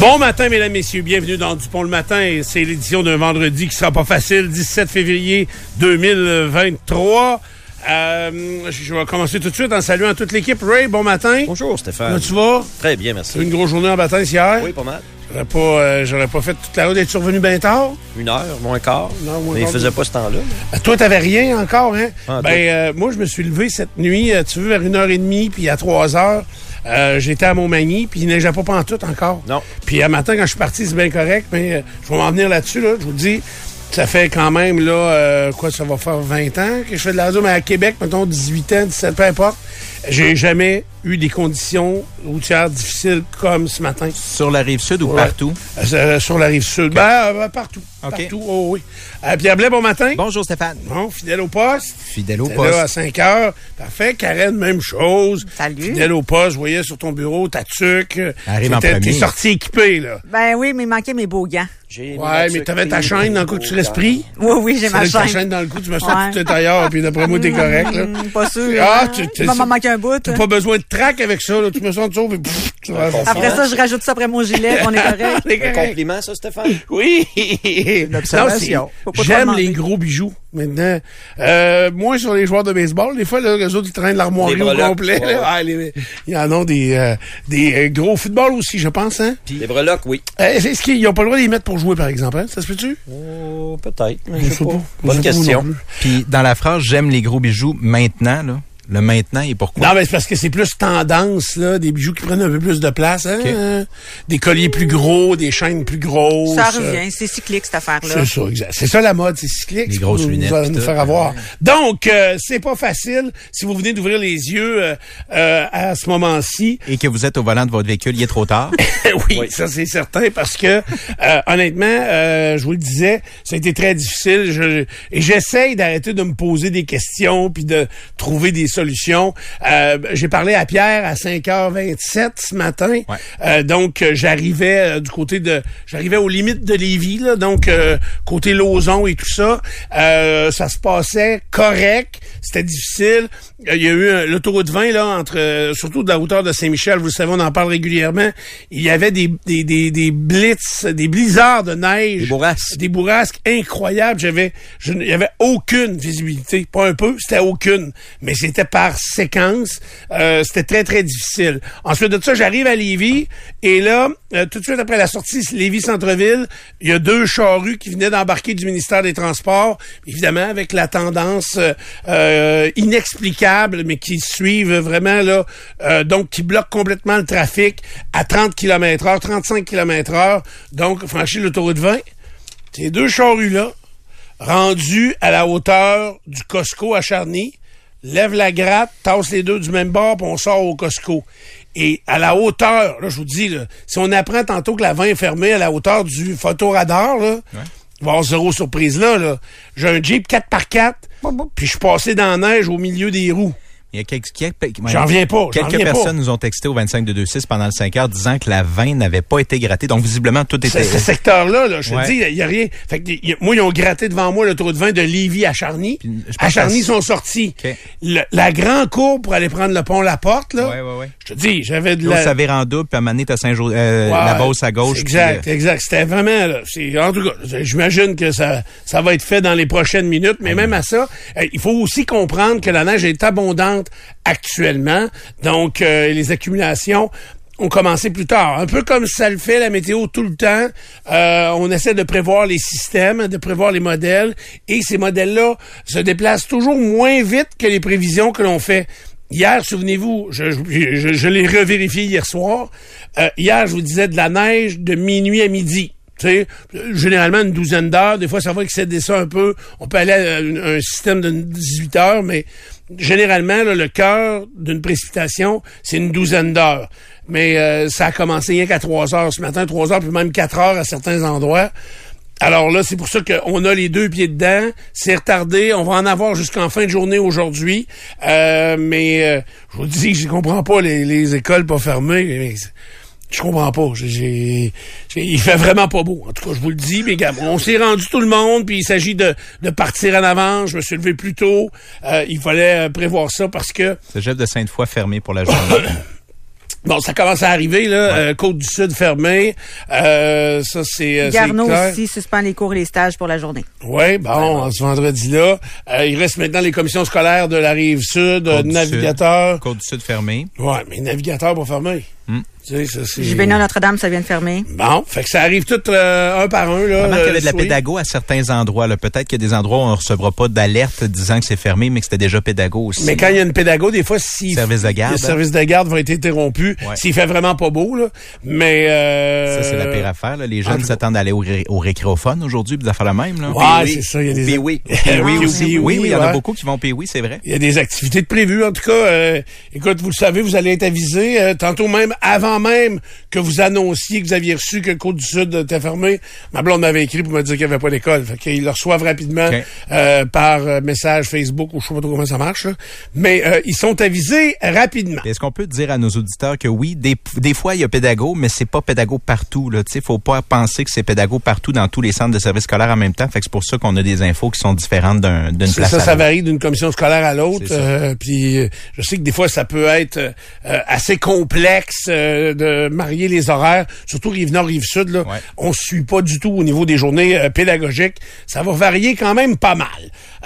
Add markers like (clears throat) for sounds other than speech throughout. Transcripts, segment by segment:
Bon matin, mesdames, messieurs. Bienvenue dans Dupont le matin. C'est l'édition d'un vendredi qui sera pas facile, 17 février 2023. Euh, je vais commencer tout de suite en saluant toute l'équipe. Ray, bon matin. Bonjour Comment Stéphane. tu vas? Très bien, merci. Une grosse journée en bataille hier? Oui, pas mal. J'aurais pas, euh, j'aurais pas fait toute la route d'être survenu bien tard? Une heure, moins quart. Heure, moins Mais il faisait pas ce temps-là. Euh, Toi, t'avais rien encore, hein? Ah, ben, euh, moi, je me suis levé cette nuit, tu veux, vers une heure et demie, puis à trois heures, euh, j'étais à Montmagny, puis il neigeait pas pantoute encore. Non. Puis à matin, quand je suis parti, c'est bien correct, mais euh, je vais m'en venir là-dessus, là. Je vous dis, ça fait quand même, là, euh, quoi, ça va faire 20 ans que je fais de la radio, mais à Québec, mettons, 18 ans, 17, peu importe, j'ai jamais eu des conditions routières difficiles comme ce matin. Sur la rive sud ou Ouais. partout? Sur la rive sud. Ben, euh, partout. OK. Partout, oh, oui. Euh, Pierre Blais, bon matin. Bonjour Stéphane. Bon, fidèle au poste. Fidèle au T'es poste. là à 5 heures. Parfait. Karen, même chose. Salut. Fidèle au poste. Je voyais sur ton bureau ta tuque. Arrive en premier. T'es sorti équipé, là. Ben oui, mais il manquait mes beaux gants. J'ai Ouais, mais t'avais ta chaîne dans le coup que tu l'esprit. Oui, oui, j'ai ma Avec ta chaîne. chaîne dans le cou, tu me sens Ouais. tout est ailleurs, puis d'après moi, t'es (laughs) correct, là. Pas sûr. Ah, hein. tu- tu- m'en manquer un bout. T'as pas besoin de trac avec ça, là. Tu me sens tu vas Après ça, je rajoute ça après mon gilet, (laughs) on est Un correct. compliment, ça, Stéphane? Oui! (laughs) c'est- J'aime les gros bijoux, maintenant. Euh, moins sur les joueurs de baseball. Des fois, là, les autres, ils traînent l'armoirie au complet. ouais. là. Ah, les- il y en a des, euh, des euh, gros football aussi, je pense. Hein? Les breloques, oui. Euh, Est-ce qu'ils n'ont pas le droit de les mettre pour jouer, par exemple? Hein? Ça se peut-tu? Oh, peut-être. Je sais pas. Bonne moi question. Puis dans la phrase j'aime les gros bijoux maintenant, là, le maintenant et pourquoi? Non, mais c'est parce que c'est plus tendance, là, des bijoux qui prennent un peu plus de place. Hein? Euh, Des colliers plus gros, des chaînes plus grosses. Ça euh, revient, c'est cyclique, cette affaire-là. C'est ça, exact. C'est ça la mode, c'est cyclique. Les grosses lunettes, nous, nous faire avoir. Donc, euh, c'est pas facile si vous venez d'ouvrir les yeux euh, euh, à ce moment-ci. Et que vous êtes au volant de votre véhicule, il est trop tard. (laughs) oui, ça c'est certain parce que euh, honnêtement, euh, je vous le disais, ça a été très difficile. Je, et j'essaye d'arrêter de me poser des questions puis de trouver des Euh, J'ai parlé à Pierre à 5h27 ce matin. Ouais. Euh, donc euh, j'arrivais euh, du côté de, j'arrivais aux limites de Lévis, là, donc euh, côté Lauson et tout ça. Euh, ça se passait correct. C'était difficile. Il y a eu l'autoroute 20 là entre, surtout de la hauteur de Saint-Michel. Vous le savez, on en parle régulièrement. Il y avait des des des, des blitz, des blizzards de neige, Des bourrasques. des bourrasques incroyables. J'avais, je, il y avait aucune visibilité, pas un peu, c'était aucune, mais c'était par séquence. Euh, c'était très très difficile. Ensuite de ça, j'arrive à Lévis et là, euh, tout de suite après la sortie Lévis centre-ville, il y a deux charrues qui venaient d'embarquer du ministère des Transports, évidemment avec la tendance euh, inexplicable, mais qui suivent vraiment là, donc qui bloquent complètement le trafic à 30 km heure, 35 km heure, donc franchir l'autoroute 20. Ces deux charrues-là, rendus à la hauteur du Costco à Charny, lève la gratte, tasse les deux du même bord, puis on sort au Costco. Et à la hauteur, là, je vous dis, là, si on apprend tantôt que la 20 est fermée à la hauteur du photoradar, là, il va y avoir zéro surprise là. là. J'ai un Jeep 4x4, puis je suis passé dans la neige au milieu des roues. Il y a quelques, quelques- J'en reviens pas, Quelques pas. personnes nous ont texté au 25 de 26 pendant le 5 heures disant que la 20 n'avait pas été grattée. Donc, visiblement, tout était... ce secteur-là, là, je te dis, il n'y a rien. Fait que, y a- moi, ils ont gratté devant moi le trou de vin de Lévis à Charny. Puis, À Charny, ils sont sortis. Le- la grande courbe pour aller prendre le pont La Porte, là. Ouais, ouais. Je te dis, j'avais de la... ça en double, puis à Saint-Jo- euh, Ouais, la Beauce à gauche. puis, Exact, euh, exact. C'était vraiment, là, en tout cas, j'imagine que ça, ça va être fait dans les prochaines minutes, mais même à ça, euh, il faut aussi comprendre que la neige est abondante actuellement, donc euh, les accumulations ont commencé plus tard. Un peu comme ça le fait la météo tout le temps, euh, on essaie de prévoir les systèmes, de prévoir les modèles, et ces modèles-là se déplacent toujours moins vite que les prévisions que l'on fait. Hier, souvenez-vous, je, je, je- l'ai revérifié hier soir. Euh, hier, je vous disais de la neige de minuit à midi. Tu sais, euh, généralement une douzaine d'heures. Des fois, ça va excéder ça un peu. On peut aller à un système de 18 heures, mais généralement, le cœur d'une précipitation, c'est une douzaine d'heures. Mais euh, ça a commencé rien qu'à 3 heures ce matin, 3 heures, puis même 4 heures à certains endroits. Alors là, c'est pour ça qu'on a les deux pieds dedans. C'est retardé. On va en avoir jusqu'en fin de journée aujourd'hui. Euh, mais euh, je vous dis, je comprends pas les écoles pas fermées. Je comprends pas. Il fait vraiment pas beau. En tout cas, je vous le dis, mais gars, on s'est rendu tout le monde, puis il s'agit de, de partir en avant. Je me suis levé plus tôt. Euh, il fallait euh, prévoir ça parce que Cégep de Sainte-Foy fermé pour la journée. (coughs) bon, ça commence à arriver là. Euh, Côte du Sud fermée. Euh, ça c'est. Garneau aussi suspend les cours et les stages pour la journée. Oui, bon, ce vendredi-là. Euh, il reste maintenant les commissions scolaires de la rive sud, Côte du navigateurs. Côte du Sud fermée. Ouais, mais navigateurs pas fermés. Hmm. Tu sais, ça, Notre-Dame, ça vient de fermer. Bon, fait que ça arrive tout euh, un par un. Là, Remarque qu'il y avait de la soir. pédago à certains endroits. là. Peut-être qu'il y a des endroits où on ne recevra pas d'alerte disant que c'est fermé, mais que c'était déjà pédago aussi. Mais quand il y a une pédago, des fois, si Service de garde, le service de garde va être interrompu, Ouais. s'il fait vraiment pas beau, là. Mais euh, Ça, c'est la pire affaire. là. Les jeunes tout s'attendent à aller au, ré- au récréophone aujourd'hui, puis faire la même. Là. Ouais, c'est ça. Il y a des. Oui, (laughs) oui, Oui, oui, il y en a ouais. beaucoup qui vont payer, oui, c'est vrai. Il y a des activités de prévues. En tout cas, euh, écoute, vous le savez, vous allez être avisé. euh, tantôt même, avant même que vous annonciez que vous aviez reçu que Côte du Sud était fermée, ma blonde m'avait écrit pour me dire qu'il n'y avait pas d'école. Fait qu'ils le reçoivent rapidement euh, par euh, message Facebook ou je sais pas trop comment ça marche. là. Mais euh, ils sont avisés rapidement. Est-ce qu'on peut dire à nos auditeurs que oui, des, des fois, il y a pédago, mais c'est pas pédago partout. Il ne faut pas penser que c'est pédago partout dans tous les centres de services scolaires en même temps. Fait que c'est pour ça qu'on a des infos qui sont différentes d'un- d'une place ça, à ça varie d'une commission scolaire à l'autre. Euh, puis je sais que des fois, ça peut être assez complexe euh, de marier les horaires, surtout Rive-Nord, Rive-Sud. Là, Ouais. On suit pas du tout au niveau des journées euh, pédagogiques. Ça va varier quand même pas mal.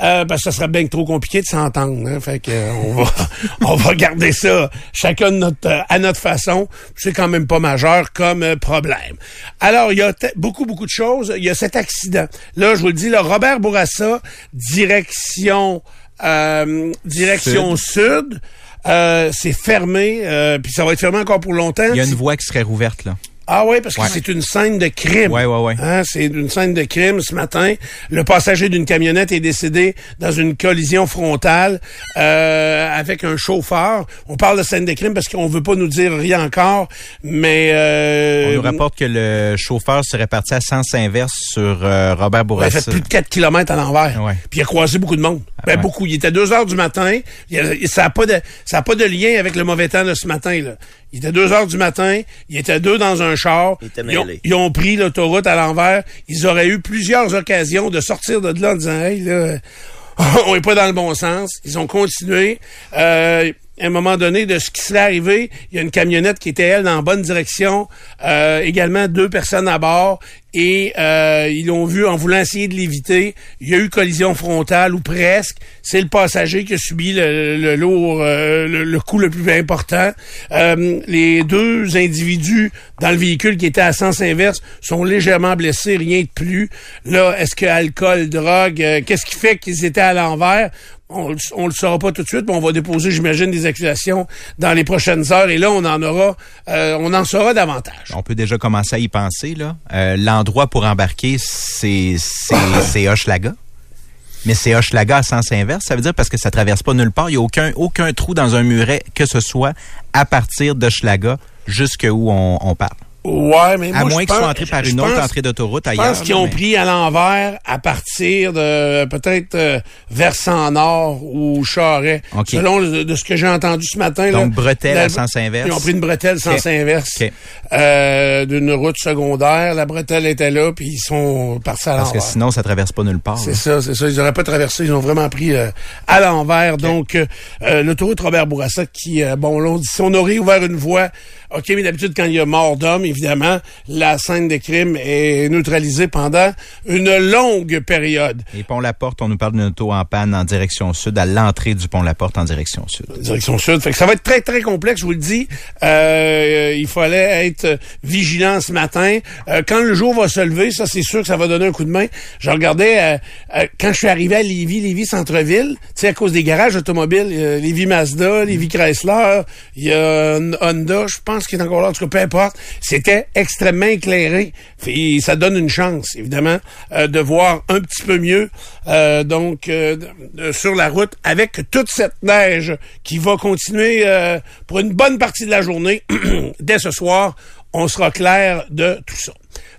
Euh, parce que ça serait bien trop compliqué de s'entendre. hein. Fait que euh, on va (laughs) on va garder ça chacun de notre, euh, à notre façon. C'est quand même pas majeur comme problème. Alors, il y a beaucoup, beaucoup de choses. Il y a cet accident. Là, je vous le dis, le Robert Bourassa, direction euh, direction sud. Euh, c'est fermé, euh, puis ça va être fermé encore pour longtemps. Il y a une voie qui serait rouverte, là. Ah oui, parce que Ouais. c'est une scène de crime. Ouais, ouais, ouais. Hein, c'est une scène de crime ce matin. Le passager d'une camionnette est décédé dans une collision frontale euh, avec un chauffeur. On parle de scène de crime parce qu'on veut pas nous dire rien encore, mais euh, On nous rapporte que le chauffeur serait parti à sens inverse sur euh, Robert il a Bourassa. fait plus de 4 km à l'envers. Ouais. Puis il a croisé beaucoup de monde. ben, ouais. beaucoup. Il était 2 heures du matin. Il a- ça n'a pas, de, ça a pas de lien avec le mauvais temps de ce matin. Là. Il était 2 heures du matin. Il était deux dans un char. Il était ils, ont, ils ont pris l'autoroute à l'envers. Ils auraient eu plusieurs occasions de sortir de là en disant Hey, là, (laughs) on est pas dans le bon sens. Ils ont continué. Euh, à un moment donné, de ce qui serait arrivé, il y a une camionnette qui était, elle, dans la bonne direction. Euh, également, deux personnes à bord. Et euh, ils l'ont vu en voulant essayer de l'éviter. Il y a eu collision frontale, ou presque. C'est le passager qui a subi le, le lourd, euh, le, le coup le plus important. Euh, les deux individus dans le véhicule qui étaient à sens inverse sont légèrement blessés, rien de plus. Là, est-ce que alcool, drogue, euh, qu'est-ce qui fait qu'ils étaient à l'envers? On, on le saura pas tout de suite, mais on va déposer, j'imagine, des accusations dans les prochaines heures. Et là, on en aura, euh, on en saura davantage. On peut déjà commencer à y penser. là. Euh, L'endroit pour embarquer, c'est (coughs) c'est Hochelaga. Mais c'est Hochelaga à sens inverse. Ça veut dire parce que ça traverse pas nulle part. Il n'y a aucun, aucun trou dans un muret que ce soit à partir d'Hochelaga jusque où on, on parle. Ouais, mais À moi, moins je qu'ils soient entrés par je une autre entrée d'autoroute Je ailleurs. pense qu'ils là, ont mais- pris à l'envers à partir de peut-être euh, versant nord ou Charret. OK. Selon le- de ce que j'ai entendu ce matin. là, Donc, bretelle la- à sens inverse. Ils ont pris une bretelle sens OK. inverse OK. euh, d'une route secondaire. La bretelle était là, puis ils sont partis à Parce que l'envers. sinon, ça traverse pas nulle part. C'est là. ça, c'est ça. Ils n'auraient pas traversé. Ils ont vraiment pris euh, à l'envers. Donc, euh, l'autoroute Robert Bourassa qui, bon, là, on dit, si on aurait ouvert une voie, OK, mais d'habitude, quand il y a mort d'homme, évidemment, la scène de crime est neutralisée pendant une longue période. Et Pont-la-Porte, on nous parle d'une auto en panne en direction sud, à l'entrée du Pont-la-Porte en direction sud. Direction sud. Fait que ça va être très, très complexe, je vous le dis. Euh, il fallait être vigilant ce matin. Euh, quand le jour va se lever, ça, c'est sûr que ça va donner un coup de main. Je regardais, euh, euh, quand je suis arrivé à Lévis, Lévis Centre-Ville, tu sais, à cause des garages automobiles, Lévis Mazda, Lévis Chrysler, il y a Honda, je pense pense qu'il est encore là, en tout cas, peu importe. C'était extrêmement éclairé. Et ça donne une chance, évidemment, euh, de voir un petit peu mieux, euh, donc, euh, sur la route, avec toute cette neige qui va continuer euh, pour une bonne partie de la journée. (clears throat) Dès ce soir, on sera clair de tout ça.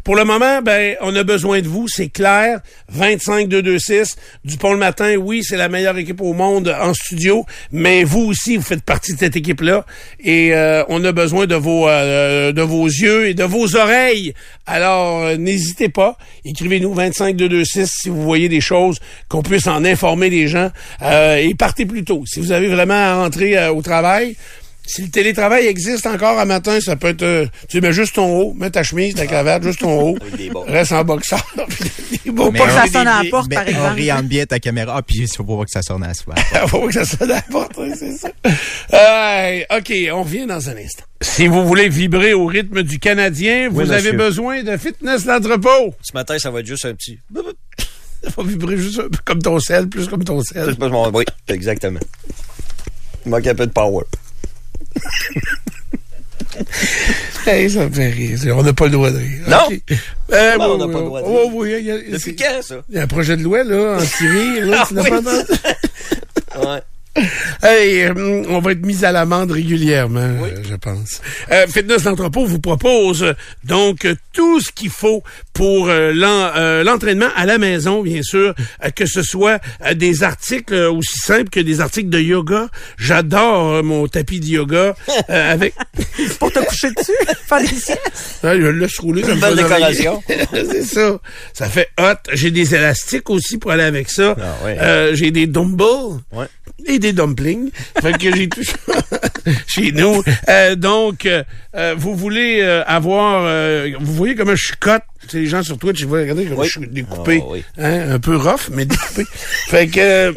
Pour le moment, ben, on a besoin de vous, c'est clair. 25-226. Dupont le matin, oui, c'est la meilleure équipe au monde en studio, mais vous aussi, vous faites partie de cette équipe-là. Et euh, on a besoin de vos, euh, de vos yeux et de vos oreilles. Alors, euh, n'hésitez pas. Écrivez-nous 25-226 si vous voyez des choses, qu'on puisse en informer les gens. Euh, et partez plus tôt. Si vous avez vraiment à rentrer euh, au travail, si le télétravail existe encore à matin, ça peut être... euh, tu mets juste ton haut, mets ta chemise, ta cravate, juste ton haut. Reste en boxeur. (laughs) Mais pas que ça sonne à la porte, par on exemple. oriente bien ta caméra. Ah, puis il faut pas que ça sonne à soi. (laughs) Faut pas que ça sonne à la porte, oui, c'est ça. Hey, OK, on revient dans un instant. Si vous voulez vibrer au rythme du Canadien, vous avez besoin de fitness d'entrepôt. Ce matin, ça va être juste un petit. (laughs) Ça va vibrer juste un peu comme ton sel, plus comme ton sel. Oui, exactement. Il manque un peu de power. (laughs) Hey, ça me fait rire. On n'a pas le droit de rire. Non? OK. Euh, Non, on oui, n'a oui, pas le droit de oui, rire. oui, il y a- Depuis quand, ça? Il y a un projet de loi, là, en Syrie, là, (laughs) Ah tu oui, pas (laughs) entendu? Ouais. (laughs) Hey, hum, on va être mis à l'amende régulièrement, Oui. euh, je pense. Euh, Fitness d'entrepôt vous propose euh, donc euh, tout ce qu'il faut pour euh, l'en- euh, l'entraînement à la maison, bien sûr, euh, que ce soit euh, des articles euh, aussi simples que des articles de yoga. J'adore euh, mon tapis de yoga euh, (laughs) avec. Pour te coucher dessus, (laughs) faire des siestes? Ah, je le laisse rouler, ça me Belle fait décoration. c'est ça. Ça fait hot. J'ai des élastiques aussi pour aller avec ça. Ah. Euh, j'ai des dumbbells. Ouais. Et des dumplings. fait que j'ai ça (laughs) chez nous. Euh, donc, euh, euh, vous voulez euh, avoir... euh, vous voyez comment je suis cote? C'est les gens sur Twitch, ils vont regarder comment Oui. je suis découpé. Ah, oui. hein, un peu rough, mais découpé. (laughs) fait que euh,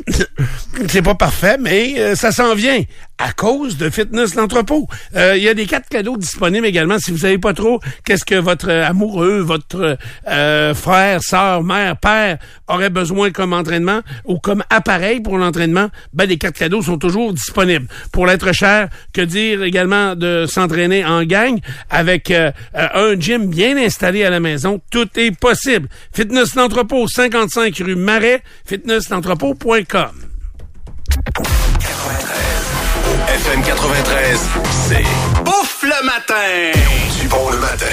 c'est pas parfait, mais euh, ça s'en vient à cause de Fitness l'entrepôt. Euh, Il y a des quatre cadeaux disponibles également. Si vous savez pas trop qu'est-ce que votre euh, amoureux, votre euh, frère, sœur, mère, père aurait besoin comme entraînement ou comme appareil pour l'entraînement, ben les quatre cadeaux sont toujours disponibles. Pour l'être cher, que dire également de s'entraîner en gang avec un gym bien installé à la maison, tout est possible. Fitness l'entrepôt, 55 rue Marais, fitnessl'entrepôt.com. FM 93, c'est Bouffe le matin! Dupont le matin.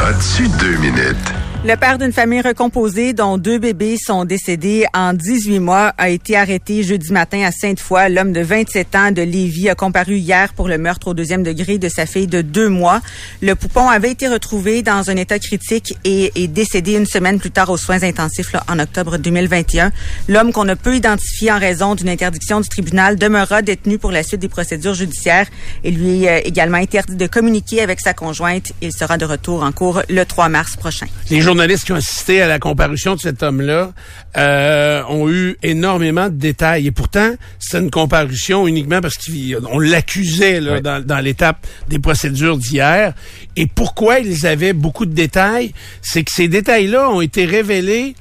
As-tu deux minutes? Le père d'une famille recomposée dont deux bébés sont décédés en 18 mois a été arrêté jeudi matin à Sainte-Foy. L'homme de 27 ans de Lévis a comparu hier pour le meurtre au deuxième degré de sa fille de deux mois. Le poupon avait été retrouvé dans un état critique et est décédé une semaine plus tard aux soins intensifs là, en octobre 2021. L'homme qu'on ne peut identifier en raison d'une interdiction du tribunal demeurera détenu pour la suite des procédures judiciaires et lui est également interdit de communiquer avec sa conjointe. Il sera de retour en cours le 3 mars prochain. Journalistes qui ont assisté à la comparution de cet homme-là euh, ont eu énormément de détails. Et pourtant, c'est une comparution uniquement parce qu'on l'accusait là, Oui. dans, dans l'étape des procédures d'hier. Et pourquoi ils avaient beaucoup de détails? C'est que ces détails-là ont été révélés...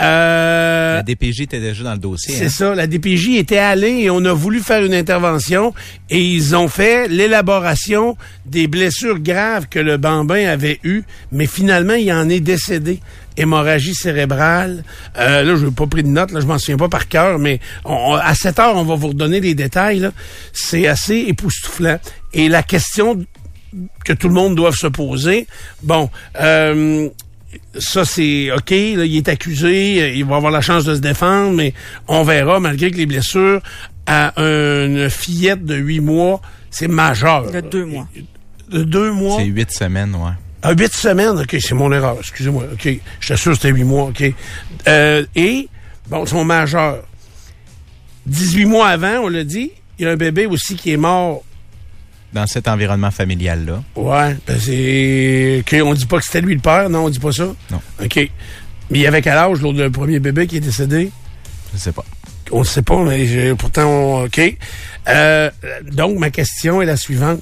Euh, La DPJ était déjà dans le dossier. c'est hein? ça. La DPJ était allée et on a voulu faire une intervention et ils ont fait l'élaboration des blessures graves que le bambin avait eues, mais finalement, il en est décédé. Hémorragie cérébrale. Euh, là, je n'ai pas pris de notes, là, je m'en souviens pas par cœur, mais on- on- à cette heure, on va vous redonner les détails. C'est assez époustouflant. Et la question que tout le monde doit se poser, bon, euh, ça c'est OK, là, il est accusé, euh, il va avoir la chance de se défendre, mais on verra, malgré que les blessures à une fillette de huit mois, c'est majeur. De deux mois. De deux mois? C'est huit semaines, ouais. À huit semaines, OK, c'est mon erreur, excusez-moi. OK, j'étais sûr que c'était huit mois, OK. Euh, et, bon, ils sont majeurs. 18 mois avant, on l'a dit, il y a un bébé aussi qui est mort Dans cet environnement familial-là? Ouais, ben c'est. On dit pas que c'était lui le père, non, on dit pas ça? Non. OK. Mais il y avait quel âge, l'autre, le premier bébé qui est décédé? Je sais pas. On ne sait pas, mais pourtant, on- OK. Euh, donc, ma question est la suivante.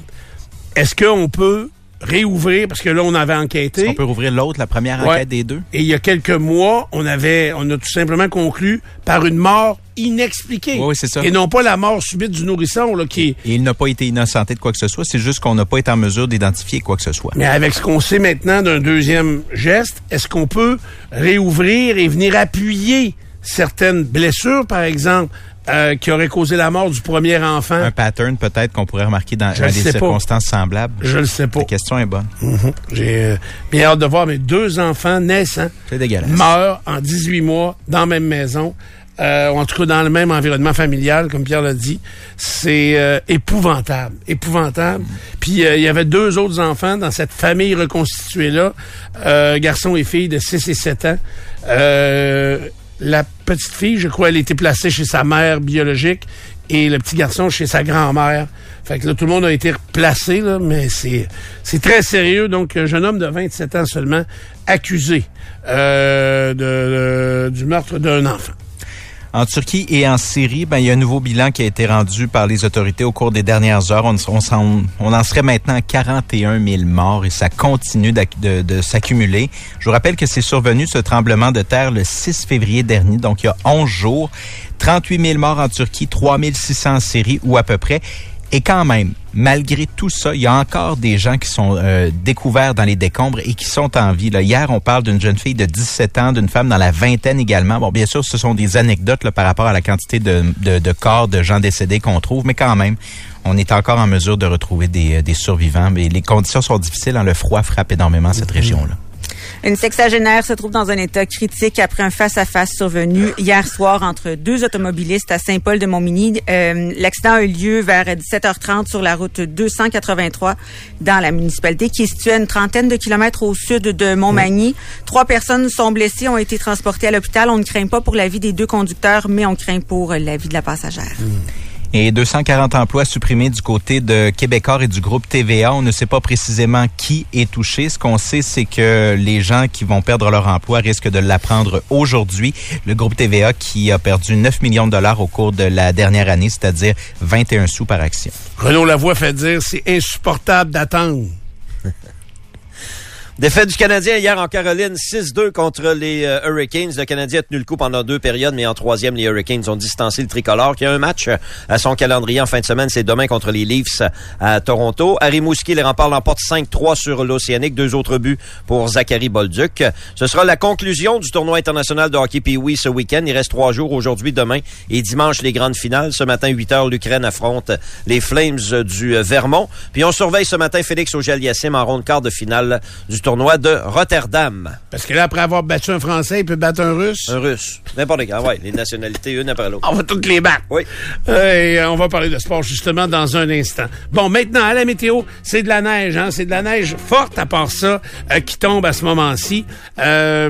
Est-ce qu'on peut réouvrir, parce que là, on avait enquêté. On peut rouvrir l'autre, la première Ouais. enquête des deux? Et il y a quelques mois, on avait, on a tout simplement conclu par une mort inexpliquée. Oui, oui, c'est ça. Et non pas la mort subite du nourrisson, là, qui Et il n'a pas été innocenté de quoi que ce soit, c'est juste qu'on n'a pas été en mesure d'identifier quoi que ce soit. Mais avec ce qu'on sait maintenant d'un deuxième geste, est-ce qu'on peut réouvrir et venir appuyer certaines blessures, par exemple, euh, qui auraient causé la mort du premier enfant? Un pattern peut-être qu'on pourrait remarquer dans, des pas. circonstances semblables. Je le sais pas. La question est bonne. Mhm. J'ai euh, bien hâte de voir mes deux enfants naissants dégueulasse. meurent en 18 mois dans la même maison. Euh, en tout cas dans le même environnement familial, comme Pierre l'a dit. C'est euh, épouvantable, épouvantable. Puis euh, il y avait deux autres enfants dans cette famille reconstituée-là, euh, garçon et fille de 6 et 7 ans. La petite fille, je crois, elle était placée chez sa mère biologique et le petit garçon chez sa grand-mère. Fait que là, tout le monde a été replacé, là, mais c'est c'est très sérieux. Donc, un jeune homme de 27 ans seulement, accusé euh, de- du meurtre d'un enfant. En Turquie et en Syrie, ben, il y a un nouveau bilan qui a été rendu par les autorités au cours des dernières heures. On, en serait maintenant à 41 000 morts et ça continue de, de s'accumuler. Je vous rappelle que c'est survenu ce tremblement de terre le 6 février dernier, donc il y a 11 jours. 38 000 morts en Turquie, 3 600 en Syrie ou à peu près. Et quand même, malgré tout ça, il y a encore des gens qui sont euh, découverts dans les décombres et qui sont en vie. Là, hier, on parle d'une jeune fille de 17 ans, d'une femme dans la vingtaine également. Bon, bien sûr, ce sont des anecdotes là, par rapport à la quantité de, de, de corps de gens décédés qu'on trouve, mais quand même, on est encore en mesure de retrouver des, euh, des survivants. Mais les conditions sont difficiles. Hein, le froid frappe énormément cette région-là. Une sexagénaire se trouve dans un état critique après un face-à-face survenu hier soir entre deux automobilistes à Saint-Paul-de-Montmagny. Euh, L'accident a eu lieu vers 17h30 sur la route 283 dans la municipalité qui est située à une trentaine de kilomètres au sud de Montmagny. Trois personnes sont blessées, ont été transportées à l'hôpital. On ne craint pas pour la vie des deux conducteurs, mais on craint pour la vie de la passagère. Et 240 emplois supprimés du côté de Québecor et du groupe TVA. On ne sait pas précisément qui est touché. Ce qu'on sait, c'est que les gens qui vont perdre leur emploi risquent de l'apprendre aujourd'hui. Le groupe TVA qui a perdu 9 millions de dollars au cours de la dernière année, c'est-à-dire 21 sous par action. Renaud Lavoie fait dire c'est insupportable d'attendre. (laughs) Défaite du Canadien hier en Caroline, 6-2 contre les euh, Hurricanes. Le Canadien a tenu le coup pendant deux périodes, mais en troisième, les Hurricanes ont distancé le tricolore, qui a un match euh, à son calendrier en fin de semaine. C'est demain contre les Leafs à Toronto. Harry Mouski, les remparts l'emportent 5-3 sur l'Océanique. Deux autres buts pour Zachary Bolduc. Ce sera la conclusion du tournoi international de hockey Pee-Wee ce week-end. Il reste trois jours, aujourd'hui, demain et dimanche, les grandes finales. Ce matin, 8 heures, l'Ukraine affronte les Flames du euh, Vermont. Puis on surveille ce matin Félix Auger-Aliassime en ronde quart de finale du tournoi de Rotterdam. Parce que là, après avoir battu un Français, il peut battre un Russe. Un russe. N'importe quand, ouais. Les nationalités, une après l'autre. On va toutes les battre. Oui. Euh, et, euh, on va parler de sport justement dans un instant. Bon, maintenant, à la météo, c'est de la neige. Hein? C'est de la neige forte à part ça euh, qui tombe à ce moment-ci. Euh,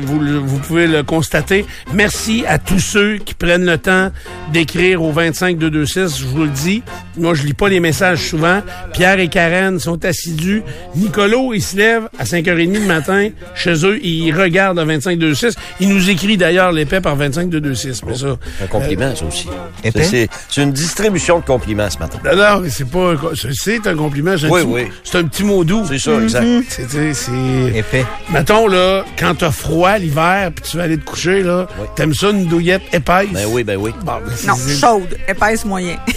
vous, vous pouvez le constater. Merci à tous ceux qui prennent le temps d'écrire au 25226. Je vous le dis, moi, je lis pas les messages souvent. Pierre et Karen sont assidus. Nicolo, il se lève à 5h30 le matin. Chez eux, il regarde le 25226. Il nous écrit d'ailleurs l'épais par 25226. Mais ça, Un compliment, ça aussi. C'est- une distribution de compliments ce matin. Non, non, mais c'est pas. c'est- un compliment. C'est un, Oui, petit, oui. c'est un petit mot doux. C'est ça, exact. C'est, c'est, c'est- Épais. Mettons, là, quand t'as froid l'hiver, puis tu vas aller te coucher, là, Oui. t'aimes ça une douillette épaisse? Ben oui, ben oui. Bon, ben, Non, chaude, épaisse moyen. (laughs)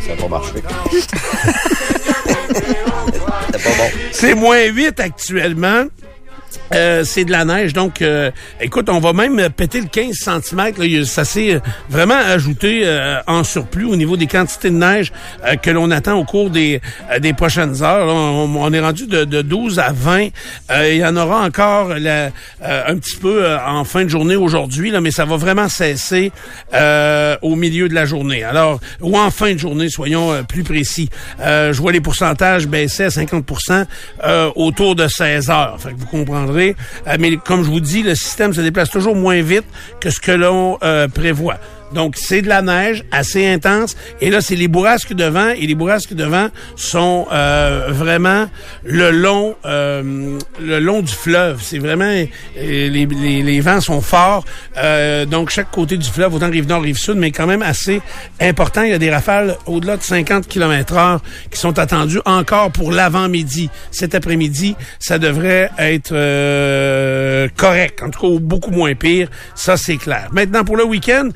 Ça n'a pas marché. (laughs) C'était pas bon. C'est moins 8 actuellement. Euh, c'est de la neige, donc euh, écoute, on va même péter le 15 cm. ça s'est euh, vraiment ajouté euh, en surplus au niveau des quantités de neige que l'on attend au cours des, des prochaines heures. On, est rendu de, de 12 à 20. Euh, il y en aura encore un petit peu en fin de journée aujourd'hui, mais ça va vraiment cesser au milieu de la journée. Alors, ou en fin de journée, soyons plus précis. Je vois les pourcentages baisser à 50% euh, autour de 16 heures. Vous Euh, mais comme je vous dis, le système se déplace toujours moins vite que ce que l'on euh, prévoit. Donc, c'est de la neige assez intense. Et là, c'est les bourrasques de vent. Et les bourrasques de vent sont euh, vraiment le long, euh, le long du fleuve. C'est vraiment... euh, les, vents sont forts. Donc, chaque côté du fleuve, autant rive nord, rive sud, mais quand même assez important. Il y a des rafales au-delà de 50 km heure qui sont attendues encore pour l'avant-midi. Cet après-midi, ça devrait être correct. En tout cas, ou beaucoup moins pire. Ça, c'est clair. Maintenant, pour le week-end,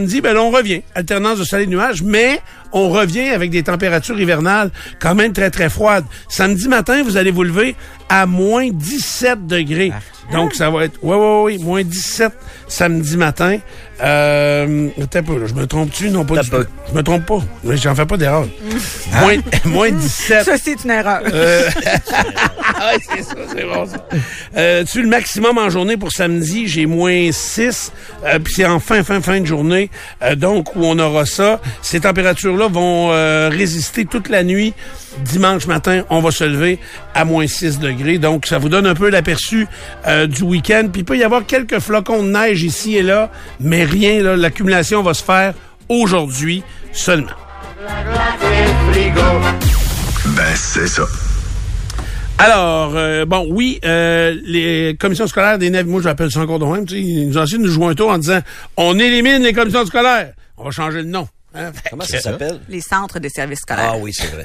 samedi, ben là, on revient. Alternance de soleil et nuages, mais on revient avec des températures hivernales quand même très, très froides. Samedi matin, vous allez vous lever à moins 17 degrés. Donc, ça va être... Oui, oui, oui, moins 17 samedi matin. Euh... Attends pas, là, je me trompe-tu? Non, pas T'as du peu. tout. Je me trompe pas. Mais J'en fais pas d'erreur. moins, (laughs) moins 17. Ça, c'est une erreur. Euh, (laughs) ah, c'est ça, c'est bon ça. Euh, tu le maximum en journée pour samedi, j'ai moins 6. Euh, Puis c'est en fin, fin, fin de journée. euh, donc, où on aura ça. Ces températures-là vont euh, résister toute la nuit. Dimanche matin, on va se lever à moins 6 degrés. Donc, ça vous donne un peu l'aperçu euh, du week-end. Puis il peut y avoir quelques flocons de neige ici et là, mais rien. là. L'accumulation va se faire aujourd'hui seulement. Ben, c'est ça. Alors, euh, bon, oui, euh, les commissions scolaires des navires, moi j'appelle ça encore de même, tu sais, ils nous ont essayé de nous jouer un tour en disant on élimine les commissions scolaires. On va changer le nom. Hein? Comment ça s'appelle? Les centres de services scolaires. Ah oui, c'est vrai.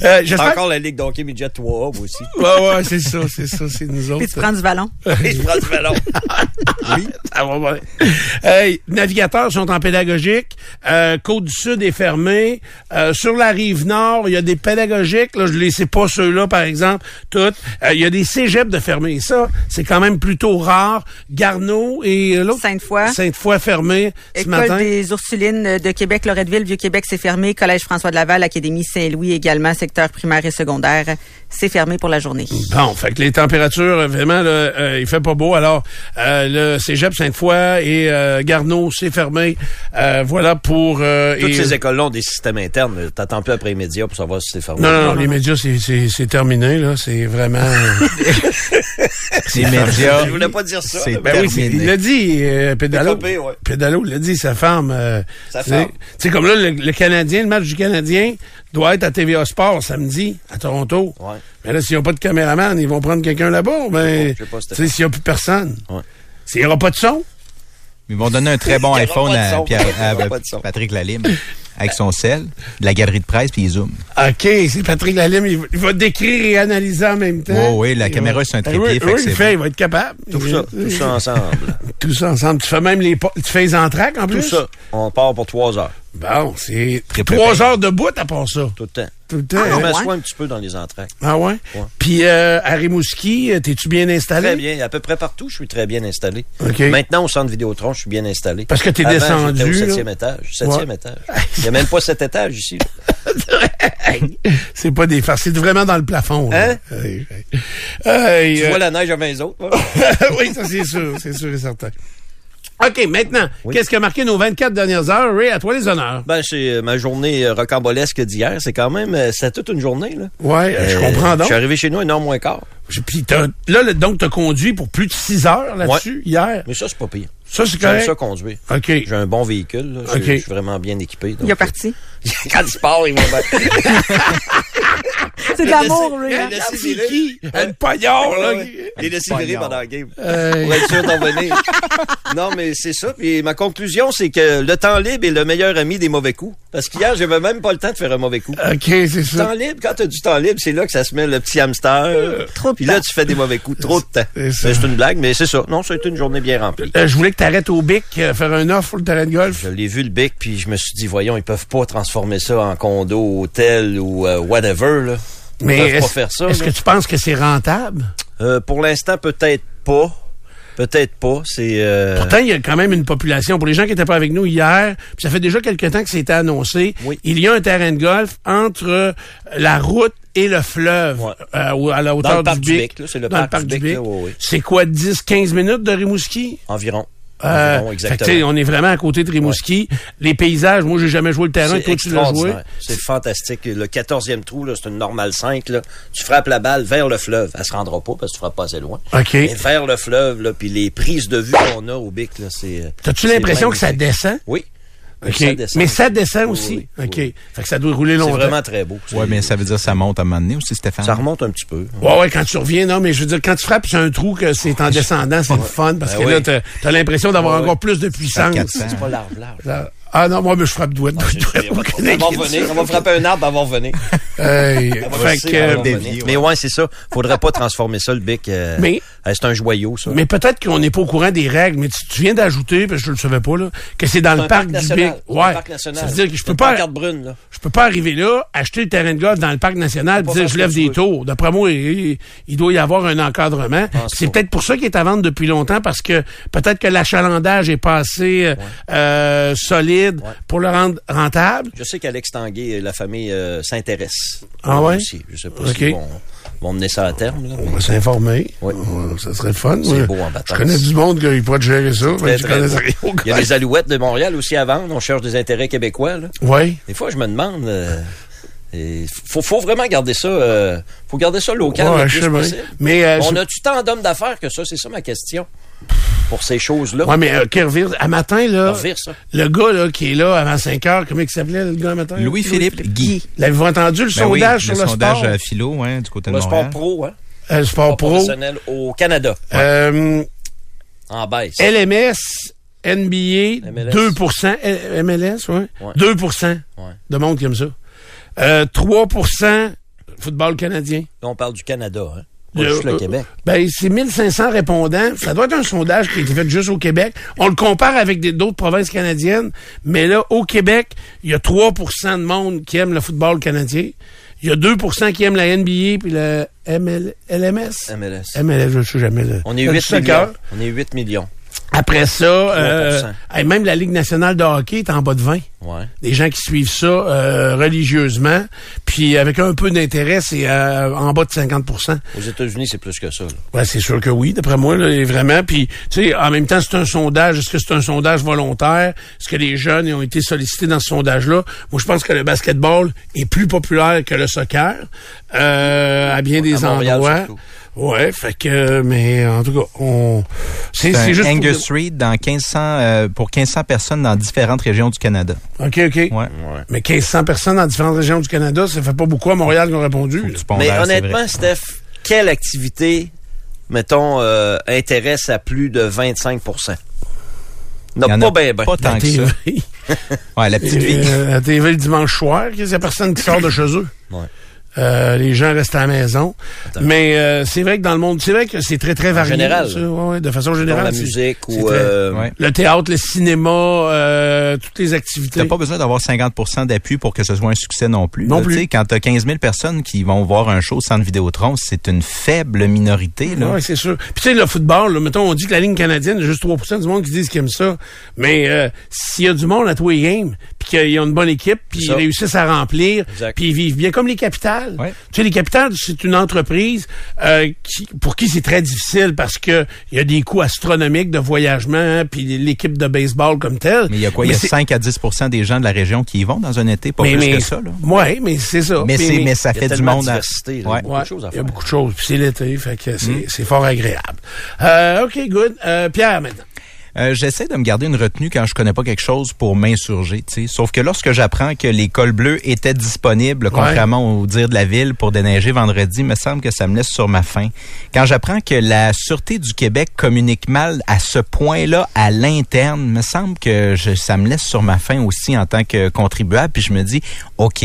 C'est J'espère. encore la Ligue d'hockey midget 3 moi aussi. Ouais, ouais, c'est ça, c'est ça, c'est nous autres. Puis tu prends du ballon. (laughs) Et je prends du ballon. oui, ça va bien. Hey, navigateurs sont en pédagogique. Euh, Côte du Sud est fermée. Euh, sur la rive nord, il y a des pédagogiques. Là, je les sais pas ceux-là, par exemple. Toutes. Euh, il y a des cégeps de fermés. Ça, c'est quand même plutôt rare. Garneau et euh, l'autre? Sainte-Foy. Sainte-Foy fermé ce École matin. des Ursulines de Québec, Loretteville, Vieux-Québec, c'est fermé. Collège François de Laval, Académie Saint-Louis également, secteur primaire et secondaire, c'est fermé pour la journée. Bon, fait que les températures, vraiment, là, euh, il fait pas beau. Alors, euh, le Cégep Sainte-Foy et euh, Garneau, c'est fermé. Euh, voilà pour... euh, Toutes et- ces écoles-là ont des systèmes internes. T'attends plus après les médias pour savoir si c'est fermé. Non, non, non, les médias, c'est- c'est c'est terminé, là. C'est vraiment... (laughs) Les médias. Je voulais pas dire ça. C'est Ben oui, c'est- il l'a dit, euh, Pédalo. Décopé, ouais. Pédalo l'a dit, sa femme. euh, Sa tu sais. femme. Sais, comme là, le, le Canadien, le match du Canadien doit être à TVA Sport samedi, à Toronto. Ouais. Mais là, s'il n'y a pas de caméraman, ils vont prendre quelqu'un là-bas. Ben, c'était- sais, s'il n'y a plus personne. Ouais. S'il n'y aura pas de son, Ils vont donner un très bon (laughs) iPhone à. Pierre-. (laughs) Patrick Lalime avec son sel, de la galerie de presse, puis il zoom. OK, c'est Patrick Lalime, il, va- il va décrire et analyser en même temps. Oh oui, la Il caméra, va- c'est un Ben trépied, Oui, oui, c'est il fait, il va être capable. Tout ça, tout ça ensemble. (laughs) Tout ça ensemble. Tu fais même les... Tu fais les entraques en Tout plus? ça. On part pour trois heures. Bon, c'est trois heures de bout à part ça. Tout le temps. Tout le temps. Ah, Je hein? m'assois ouais? un petit peu dans les entraques. Ah ouais? Ouais. Puis euh, à Rimouski, euh, t'es-tu bien installé? Très bien. À peu près partout, je suis très bien installé. OK. Maintenant, au centre Vidéotron, je suis bien installé. Parce que t'es descendu, j'étais au là. septième étage. Septième Ouais. étage. Il n'y a même pas sept étages ici. (laughs) c'est pas des farces, c'est vraiment dans le plafond. là. Hein? Hey, hey. Hey, Tu euh, vois la neige à 20 autres. (laughs) oui, ça c'est sûr, c'est sûr et certain. OK, maintenant, Oui. qu'est-ce qui a marqué nos 24 dernières heures? Ray, à toi les honneurs. Ben, c'est euh, ma journée euh, rocambolesque d'hier. C'est quand même, euh, c'était toute une journée, là. Ouais, euh, je Euh, comprends Je donc. suis arrivé chez nous à une heure moins quart. Puis là, le- donc, t'as conduit pour plus de 6 heures là-dessus, hier? Mais ça, c'est pas pire. Ça, c'est J'aime correct. ça conduire. OK. J'ai un bon véhicule, là. Je, OK. je suis vraiment bien équipé. donc, Il a parti. (laughs) Quand il part, il va. (laughs) C'est de l'amour, Ray. il a laissé C'est qui? Un paillard, là. Est laissé virer Poignard. pendant la game. Euh, Pour être sûr d'en venir. (laughs) non, mais c'est ça. Puis ma conclusion, c'est que le temps libre est le meilleur ami des mauvais coups. Parce qu'hier, j'avais même pas le temps de faire un mauvais coup. OK, c'est ça. Temps libre, quand t'as du temps libre, c'est là que ça se met le petit hamster. Trop de Puis là, tu fais des mauvais coups. Trop de temps. C'est ça. Mais C'est une blague, mais c'est ça. Non, ça a été une journée bien remplie. Euh, je voulais que t'arrêtes au bic, euh, faire un offre pour le terrain de golf. Je l'ai vu le bic, puis je me suis dit, voyons, ils peuvent pas transformer ça en condo, hôtel ou euh, whatever. Là. Mais peuvent pas est-ce faire ça. est-ce que tu penses que c'est rentable? Euh, pour l'instant, peut-être pas. Peut-être pas. C'est. euh, Pourtant, il y a quand même une population. Pour les gens qui n'étaient pas avec nous hier, puis ça fait déjà quelques temps que c'était annoncé, Oui. il y a un terrain de golf entre euh, la route et le fleuve, Ouais. euh, à la Dans hauteur le parc du Bic. C'est le Dans parc du Bic. C'est quoi, 10-15 minutes de Rimouski? environ. Euh, fait on est vraiment à côté de Rimouski. Les paysages, moi, j'ai jamais joué le terrain. Toi, tu l'as joué. C'est fantastique. Le 14e trou, là, c'est une normale 5. Là. Tu frappes la balle vers le fleuve. Elle se rendra pas parce que tu frappes pas assez loin. OK. Mais vers le fleuve, là, puis les prises de vue qu'on a au Bic, là, c'est... euh, T'as-tu l'impression que ça descend? Oui. OK. Ça descend. Mais ça descend Oui, aussi? oui, OK. oui. Fait que ça doit rouler C'est longtemps. vraiment très beau. Ouais, mais ça veut dire que ça monte à un moment donné aussi, Stéphane. Ça remonte un petit peu. Ouais, ouais, quand tu reviens, non, mais je veux dire, quand tu frappes sur un trou que c'est en descendant, c'est le fun parce Ben que là, oui. t'as as, l'impression d'avoir Ouais, encore plus de puissance. 400. C'est pas large, large. Ah non, moi, mais je frappe douette, douette, douette. on, va, revenir. On frapper un arbre, (laughs) on va revenir. Hey, ouais. Mais ouais, c'est ça. Faudrait pas transformer ça, le bic. euh, Mais- euh, c'est un joyau, ça. mais peut-être qu'on n'est pas au courant des règles, mais tu, tu viens d'ajouter, parce que je le savais pas, là, que c'est dans le un parc du. Bic. Ouais. parc national. Ça veut dire que je peux pas, pancarte brune, là. je peux pas arriver là, acheter le terrain de golf dans le parc national, dire je lève des tours. D'après moi, il, il doit y avoir un encadrement. C'est peut-être pour ça qu'il est à vendre depuis longtemps, parce que peut-être que l'achalandage est pas assez euh, euh, Ouais. pour le rendre rentable. Je sais qu'Alex Tanguay et la famille euh, s'intéressent. Ah ouais? Aussi. Je sais pas Ok. s'ils vont, vont mener ça à terme. Là, On va s'informer. Ouais. Euh, Ça serait le fun. C'est beau en Je connais du monde qui pourrait gérer ça. très, très beau. Il y a les Alouettes de Montréal aussi à vendre. On cherche des intérêts québécois. Oui. Des fois, je me demande... euh, il faut, faut vraiment garder ça... euh, faut garder ça local Ouais, le je plus sais bien. possible. Mais, euh, On je- a-tu tant d'hommes d'affaires que ça? C'est ça ma question. Pour ces choses-là. Ouais, mais euh, Kervir, à matin, là, Revire ça? le gars là, qui est là avant 5 heures, comment il s'appelait le gars à matin? Louis-Philippe Guy. L'avez-vous entendu le Ben oui, sondage le sur le sondage sport? à philo, ouais, du côté Pour de le sport pro, hein? Euh, le sport Sport pro. professionnel au Canada. Euh, En baisse. LMS, NBA, MLS. 2 L- MLS, ouais. Ouais. 2 Ouais. de monde qui aime ça. Euh, 3% football canadien. Là, on parle du Canada, hein? Pas Le- euh, Québec. Ben, c'est 1500 répondants. Ça doit être un sondage qui a été fait juste au Québec. On le compare avec d'autres provinces canadiennes. Mais là, au Québec, il y a 3% de monde qui aime le football canadien. Il y a 2% qui aiment la NBA puis le ML, LMS. MLS. MLS, je sais jamais. le- On est le 8 soccer. millions. On est 8 millions. Après ça, euh, 3%. hey, même la Ligue nationale de hockey est en bas de 20. Ouais. Des gens qui suivent ça euh, religieusement. Puis avec un peu d'intérêt, c'est euh, en bas de 50% Aux États-Unis, c'est plus que ça. là. Ouais, c'est sûr que oui, d'après moi, là, vraiment. Puis, tu sais, en même temps, c'est un sondage. Est-ce que c'est un sondage volontaire? Est-ce que les jeunes ont été sollicités dans ce sondage-là? Moi, je pense que le basketball est plus populaire que le soccer euh, à bien des Montréal, endroits. surtout. Ouais, fait que, mais en tout cas, on, c'est juste. pour Angus Reid dans 1500, euh, pour 1500 personnes dans différentes régions du Canada. Ok, ok. Ouais. Mais 1500 personnes dans différentes régions du Canada, ça fait pas beaucoup à Montréal qui ont répondu. Mais honnêtement. Steph, quelle activité, mettons, euh, intéresse à plus de 25 Non, pas ben, a bien, bien. pas tant La que ça. TV. Ouais, la petite vie. Euh, la TV le dimanche soir, il y a personne qui sort de chez eux. Ouais. Euh, les gens restent à la maison. Mais euh, c'est vrai que dans le monde, c'est vrai que c'est très, très varié. général. ça. Ouais, ouais, de façon Dans générale. la musique ou... très- euh, Ouais. Le théâtre, le cinéma, euh, toutes les activités. T'as pas besoin d'avoir 50% d'appui pour que ce soit un succès non plus. Non là. plus. Tu sais, Quand t'as 15 000 personnes qui vont voir un show sans Vidéotron, c'est une faible minorité. Là. Oui, c'est sûr. Puis tu sais, le football, là, mettons, on dit que la ligne canadienne, il y a juste 3% du monde qui disent qu'ils aiment ça. Mais euh, s'il y a du monde à tous les games, puis qu'ils ont une bonne équipe, puis ils réussissent à remplir, Exact. puis ils vivent bien, comme les capitales. Ouais. Tu sais, les capitales, c'est une entreprise euh, qui, pour qui c'est très difficile parce que il y a des coûts astronomiques de voyagement, hein, puis l'équipe de baseball comme telle. Mais il y a quoi? Il y a c'est- 5 à 10% des gens de la région qui y vont dans un été, pas mais, plus mais, que ça. Là. Ouais, mais c'est ça. Mais, c'est, mais ça Il fait du monde. à- diversité, là. Ouais. Beaucoup Ouais, de choses à il y a beaucoup de choses. Puis c'est l'été, fait que c'est, Mm. c'est fort agréable. Euh, OK, good. Euh, Pierre, maintenant. Euh, J'essaie de me garder une retenue quand je connais pas quelque chose pour m'insurger. tu sais. Sauf que lorsque j'apprends que les cols bleus étaient disponibles, contrairement au dire de la ville, pour déneiger vendredi, me semble que ça me laisse sur ma faim. Quand j'apprends que la Sûreté du Québec communique mal à ce point-là à l'interne, me semble que je, ça me laisse sur ma faim aussi en tant que contribuable. Puis je me dis, OK,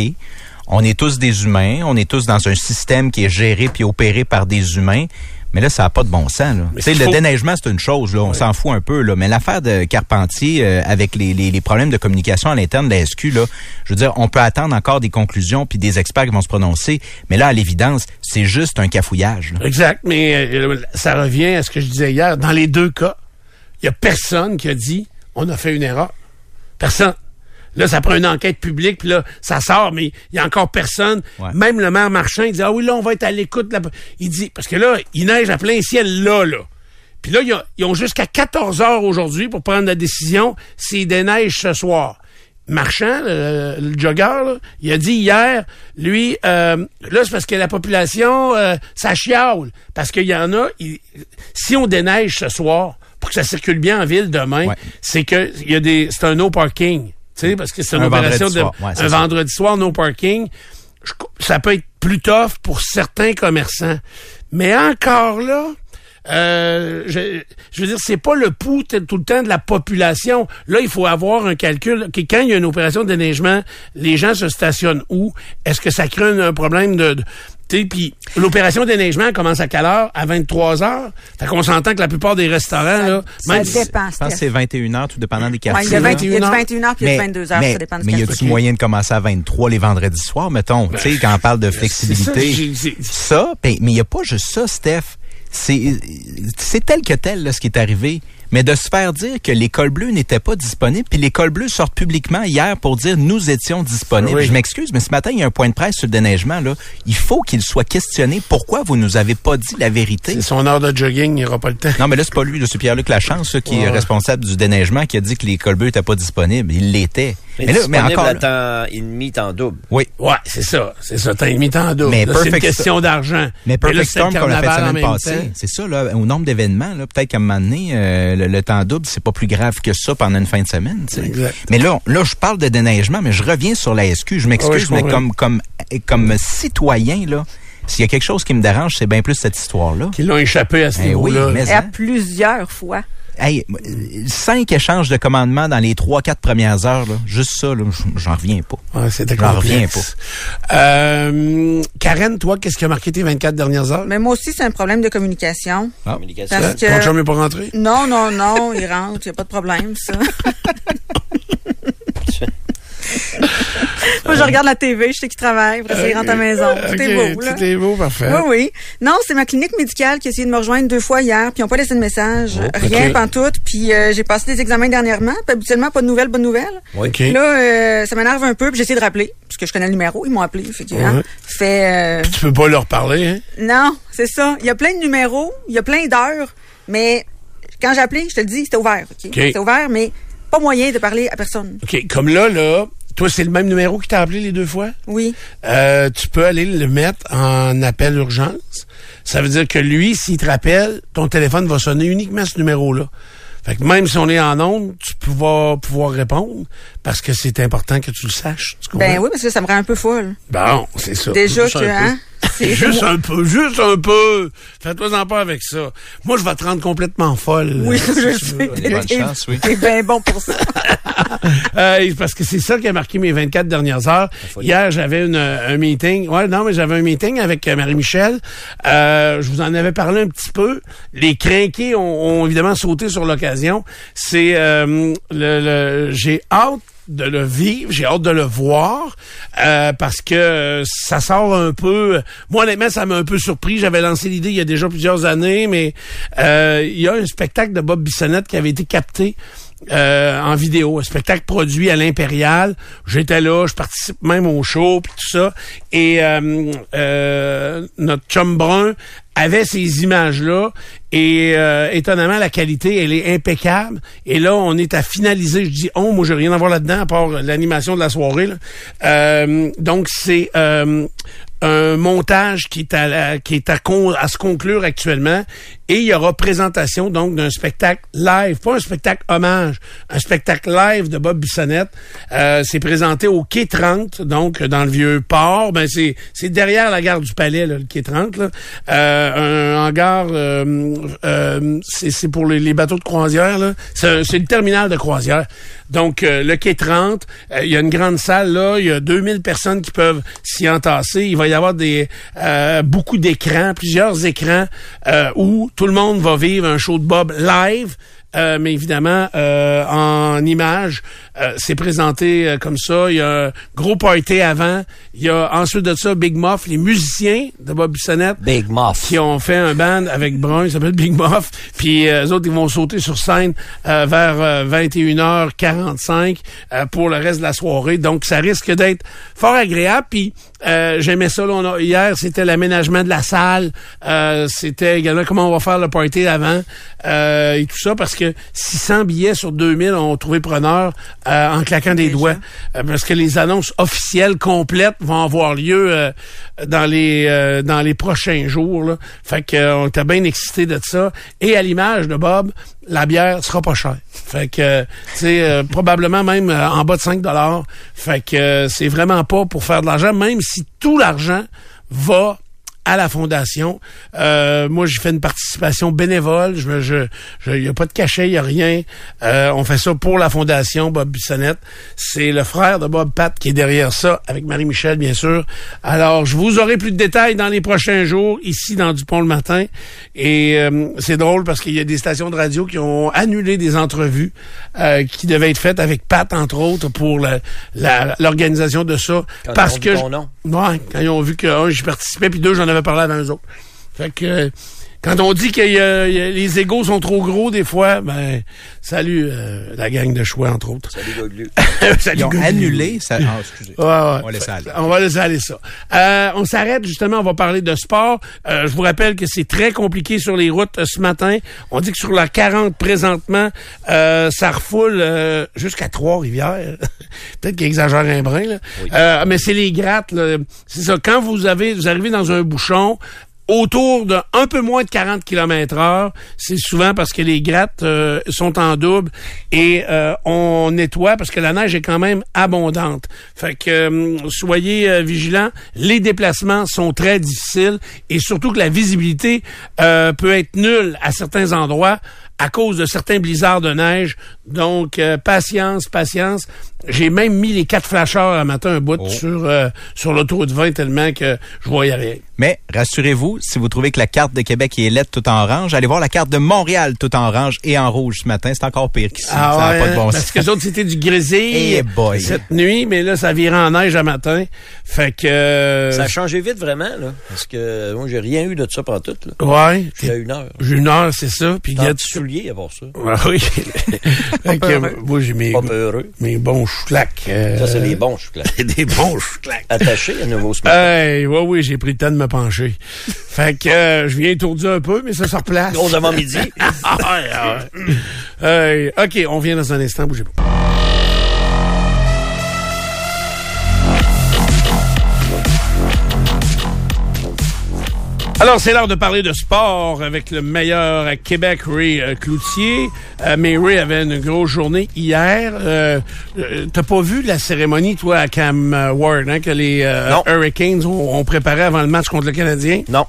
on est tous des humains, on est tous dans un système qui est géré puis opéré par des humains. Mais là, ça n'a pas de bon sens. Là. Tu sais, qu'il le faut- déneigement, c'est une chose, là, on s'en fout un peu. Là. Mais l'affaire de Carpentier, euh, avec les, les, les problèmes de communication à l'interne de la SQ, là, je veux dire, on peut attendre encore des conclusions puis des experts qui vont se prononcer. Mais là, à l'évidence, c'est juste un cafouillage. là. Exact, mais euh, ça revient à ce que je disais hier. Dans les deux cas, il y a personne qui a dit on a fait une erreur. Personne. Là, ça prend une enquête publique, puis là, ça sort, mais il y a encore personne. Ouais. Même le maire Marchand, il dit Ah oui, là, on va être à l'écoute. de la- Il dit, parce que là, il neige à plein ciel là, là. Puis là, ils ont, ils ont jusqu'à 14 heures aujourd'hui pour prendre la décision s'il déneige ce soir. Marchand, le, le jogger, là, il a dit hier, lui, euh, là, c'est parce que la population, euh, ça chiale. Parce qu'il y en a, il- si on déneige ce soir, pour que ça circule bien en ville demain, Ouais. c'est que il y a des, c'est un no parking. Sais, parce que c'est une Un opération vendredi de, soir. Ouais, c'est un ça. vendredi soir, no parking. Je- ça peut être plus tough pour certains commerçants. Mais encore là, euh, je, je veux dire, c'est pas le pouls tout le temps de la population. Là, il faut avoir un calcul. Que quand il y a une opération de déneigement, les gens se stationnent où? Est-ce que ça crée un, un problème de... puis l'opération déneigement commence à quelle heure? À 23 heures? Fait qu'on s'entend que la plupart des restaurants, là, Ça même si- dépend, Je pense que Steph. c'est 21 heures, tout dépendant des quartiers. il y a, là. 20 il y a du 21 21 h puis il y a du 22 heures. mais, ça dépend du mais y a-tu quartier. moyen de commencer à 23 les vendredis soirs, mettons, tu sais, quand on parle de ça, flexibilité. Ça, ben, mais il n'y a pas juste ça, Steph. C'est c'est tel que tel là, ce qui est arrivé. Mais de se faire dire que l'école bleue n'était pas disponible, puis l'école bleue sort publiquement hier pour dire nous étions disponibles. Oui. Je m'excuse, mais ce matin, il y a un point de presse sur le déneigement. Là. Il faut qu'il soit questionné pourquoi vous nous avez pas dit la vérité. c'est son heure de jogging, il n'y aura pas le temps. Non, mais là, c'est pas lui, c'est Pierre-Luc Lachance, là, qui est responsable du déneigement, qui a dit que l'école bleue n'était pas disponible. Il l'était. Mais, Mais là, mais encore. à temps et demi, temps double. Oui. Ouais, c'est ça. C'est ça. T'as mis en double. Mais Là, C'est une Perfect question d'argent. Mais Perfect Storm, qu'on l'a fait semaine même passée, temps. c'est ça, là, au nombre d'événements, là, peut-être qu'à un moment donné, euh, le, le temps double, c'est pas plus grave que ça pendant une fin de semaine. tu sais. Exact. Mais là, là, je parle de déneigement, mais je reviens sur la SQ. Je m'excuse, je mais comme, comme, comme citoyen, là, s'il y a quelque chose qui me dérange, c'est bien plus cette histoire-là. Qui l'ont échappé à ce Eh oui, niveau-là. mais- Et à hein? plusieurs fois. Hey, cinq échanges de commandements dans les trois, quatre premières heures, là, juste ça, j'en reviens pas. Ouais, c'était J'en complexe. Euh, Karen, toi, qu'est-ce qui a marqué tes 24 dernières heures? Mais moi aussi, c'est un problème de communication. Ah. Communication. Parce Ton que... chum n'est pas rentré? Non, non, non, il rentre, il n'y a pas de problème, ça. (laughs) (laughs) (laughs) Moi, je regarde la TV, je sais qu'il travaille, après ça, il rentre à la maison. Tout est Ok, beau, là. Tout est beau, parfait. Oui, oui. Non, c'est ma clinique médicale qui a essayé de me rejoindre deux fois hier, puis ils n'ont pas laissé de message. Rien, ok. pantoute. Puis euh, j'ai passé des examens dernièrement, puis habituellement, pas de nouvelles, bonne nouvelle. OK. Là, euh, ça m'énerve un peu, puis j'ai essayé de rappeler, parce que je connais le numéro, ils m'ont appelé. Fait que, hein, fait, euh, Tu peux pas leur parler, hein? non, c'est ça. Il y a plein de numéros, il y a plein d'heures, mais quand j'ai appelé, je te le dis, c'était ouvert. ok? OK. C'était ouvert, mais pas moyen de parler à personne. OK. Comme là, là, toi, c'est le même numéro qui t'a appelé les deux fois? Oui. Euh, tu peux aller le mettre en appel urgence. Ça veut dire que lui, s'il te rappelle, ton téléphone va sonner uniquement ce numéro-là. Fait que même si on est en onde, tu vas pouvoir répondre parce que c'est important que tu le saches. Tu? Ben oui, parce que ça me rend un peu folle. Bon, c'est ça. Déjà que, hein, Juste un peu, juste un peu. Fais-toi-en pas avec ça. Moi, je vais te rendre complètement folle. Oui, je si tu sais. T'es- Bonne t'es- chance, oui. Bien bon pour ça. (laughs) Euh, parce que c'est ça qui a marqué mes 24 dernières heures. Hier, j'avais une, un meeting. Ouais, non, mais j'avais un meeting avec euh, Marie-Michel. Euh, je vous en avais parlé un petit peu. Les crinqués ont, ont évidemment sauté sur l'occasion. C'est euh, le, le- j'ai hâte de le vivre, j'ai hâte de le voir euh, parce que euh, ça sort un peu. Moi honnêtement, ça m'a un peu surpris. J'avais lancé l'idée il y a déjà plusieurs années, mais euh, il y a un spectacle de Bob Bissonnette qui avait été capté euh, en vidéo, un spectacle produit à l'Impérial. J'étais là, je participe même au show puis tout ça. Et euh, euh, notre chum brun avait ces images-là et euh, étonnamment la qualité elle est impeccable et là on est à finaliser je dis oh moi j'ai rien à voir là-dedans à part l'animation de la soirée. Euh, donc c'est euh, un montage qui est à qui est à, con- se conclure actuellement et il y aura présentation donc d'un spectacle live, pas un spectacle hommage, un spectacle live de Bob Bissonnette. Euh, c'est présenté au quai 30, donc dans le vieux port. Ben c'est c'est derrière la gare du Palais, là, le quai 30. Là. Euh, un hangar, euh, c'est c'est pour les, bateaux de croisière. là. C'est le terminal de croisière. Donc euh, le quai 30, euh, il y a une grande salle là, il y a 2000 personnes qui peuvent s'y entasser. Il va y avoir des euh, beaucoup d'écrans, plusieurs écrans où tout le monde va vivre un show de Bob live euh, mais évidemment, euh, en image, euh, c'est présenté euh, comme ça. Il y a un gros party avant. Il y a ensuite de ça Big Muff, les musiciens de Bob Bissonnette Big Muff. qui ont fait un band avec Brun, il s'appelle Big Muff. Puis euh, eux autres, ils vont sauter sur scène euh, vers euh, 21h45 euh, pour le reste de la soirée. Donc, ça risque d'être fort agréable. Puis euh, j'aimais ça. Là, on a- hier, c'était l'aménagement de la salle. Euh, c'était également comment on va faire le party avant euh, et tout ça. Parce que 600 billets sur 2000 ont trouvé preneur euh, en claquant des doigts. Euh, parce que les annonces officielles complètes vont avoir lieu euh, dans les euh, dans les prochains jours. Là. Fait que euh, on était bien excités de ça. Et à l'image de Bob, la bière sera pas chère. Fait que tu sais euh, (laughs) probablement même en bas de 5 dollars. Fait que euh, c'est vraiment pas pour faire de l'argent même si tout l'argent va à la fondation. Euh, moi, j'ai fait une participation bénévole. Je, je, je, y a pas de cachet, il y a rien. Euh, on fait ça pour la fondation Bob Bissonnette. C'est le frère de Bob Pat qui est derrière ça, avec Marie-Michel, bien sûr. Alors, je vous aurai plus de détails dans les prochains jours, ici dans Dupont le matin. Et euh, c'est drôle parce qu'il y a des stations de radio qui ont annulé des entrevues euh, qui devaient être faites avec Pat, entre autres, pour l'organisation de ça. Quand parce ils ont que vu je- ton nom. Ouais, quand ils ont vu que, un, j'y participais, puis deux, j'en avais parlé avant eux autres. Fait que, quand on dit que y a- y a- les égaux sont trop gros, des fois, ben, salut euh, la gang de choix, entre autres. Salut, Goglu. (laughs) Salut, Ils ont Goglu. annulé ça. Ah, excusez. Ouais, ouais. On va laisser aller. On va laisser aller ça. Euh, on s'arrête justement, on va parler de sport. Euh, je vous rappelle que c'est très compliqué sur les routes euh, ce matin. On dit que sur la 40 présentement, euh, ça refoule euh, jusqu'à Trois-Rivières. (laughs) Peut-être qu'il exagère un brin, là. Euh, mais c'est les grattes, là. C'est ça. Quand vous avez, vous arrivez dans un bouchon, autour de un peu moins de 40 km heure, c'est souvent parce que les grattes euh, sont en double et euh, on nettoie parce que la neige est quand même abondante. Fait que euh, soyez euh, vigilants, les déplacements sont très difficiles et surtout que la visibilité peut être nulle à certains endroits à cause de certains blizzards de neige. Donc, patience, patience. J'ai même mis les quatre flasheurs à matin un bout Oh. sur, euh, sur l'autoroute 20 tellement que je voyais rien. Mais rassurez-vous, si vous trouvez que la carte de Québec est lettre tout en orange, allez voir la carte de Montréal tout en orange et en rouge ce matin. C'est encore pire qu'ici. ça n'a ouais, pas de bon Parce sens. que les autres, c'était du grésil Eh boy. cette nuit, mais là, ça virait en neige à matin. Fait que... euh, Ça a changé vite, vraiment, là. Parce que moi, j'ai rien eu de ça pendant tout, là. ouais. J'ai eu une heure. J'ai une heure, c'est ça. Puis il y a de souliers à voir ça. Ouais, oui. (laughs) fait que, moi, j'ai mes, Pas peureux. mes bons chouclacs. euh, Ça, c'est les bons, je suis clair. des bons chouclacs. (laughs) Attachés à nouveau ce matin. Hey, ouais, oui, j'ai pris le temps de me pencher. fait que euh, je viens étourdi un peu, mais ça se replace. Gros avant-midi. (laughs) Ah. Hey, OK, on vient dans un instant, bougez pas. Alors, c'est l'heure de parler de sport avec le meilleur à Québec, Ray euh, Cloutier. Euh, mais Ray avait une grosse journée hier. Euh, euh, T'as pas vu la cérémonie, toi, à Cam Ward, hein, que les. Hurricanes ont, ont préparé avant le match contre le Canadien? Non.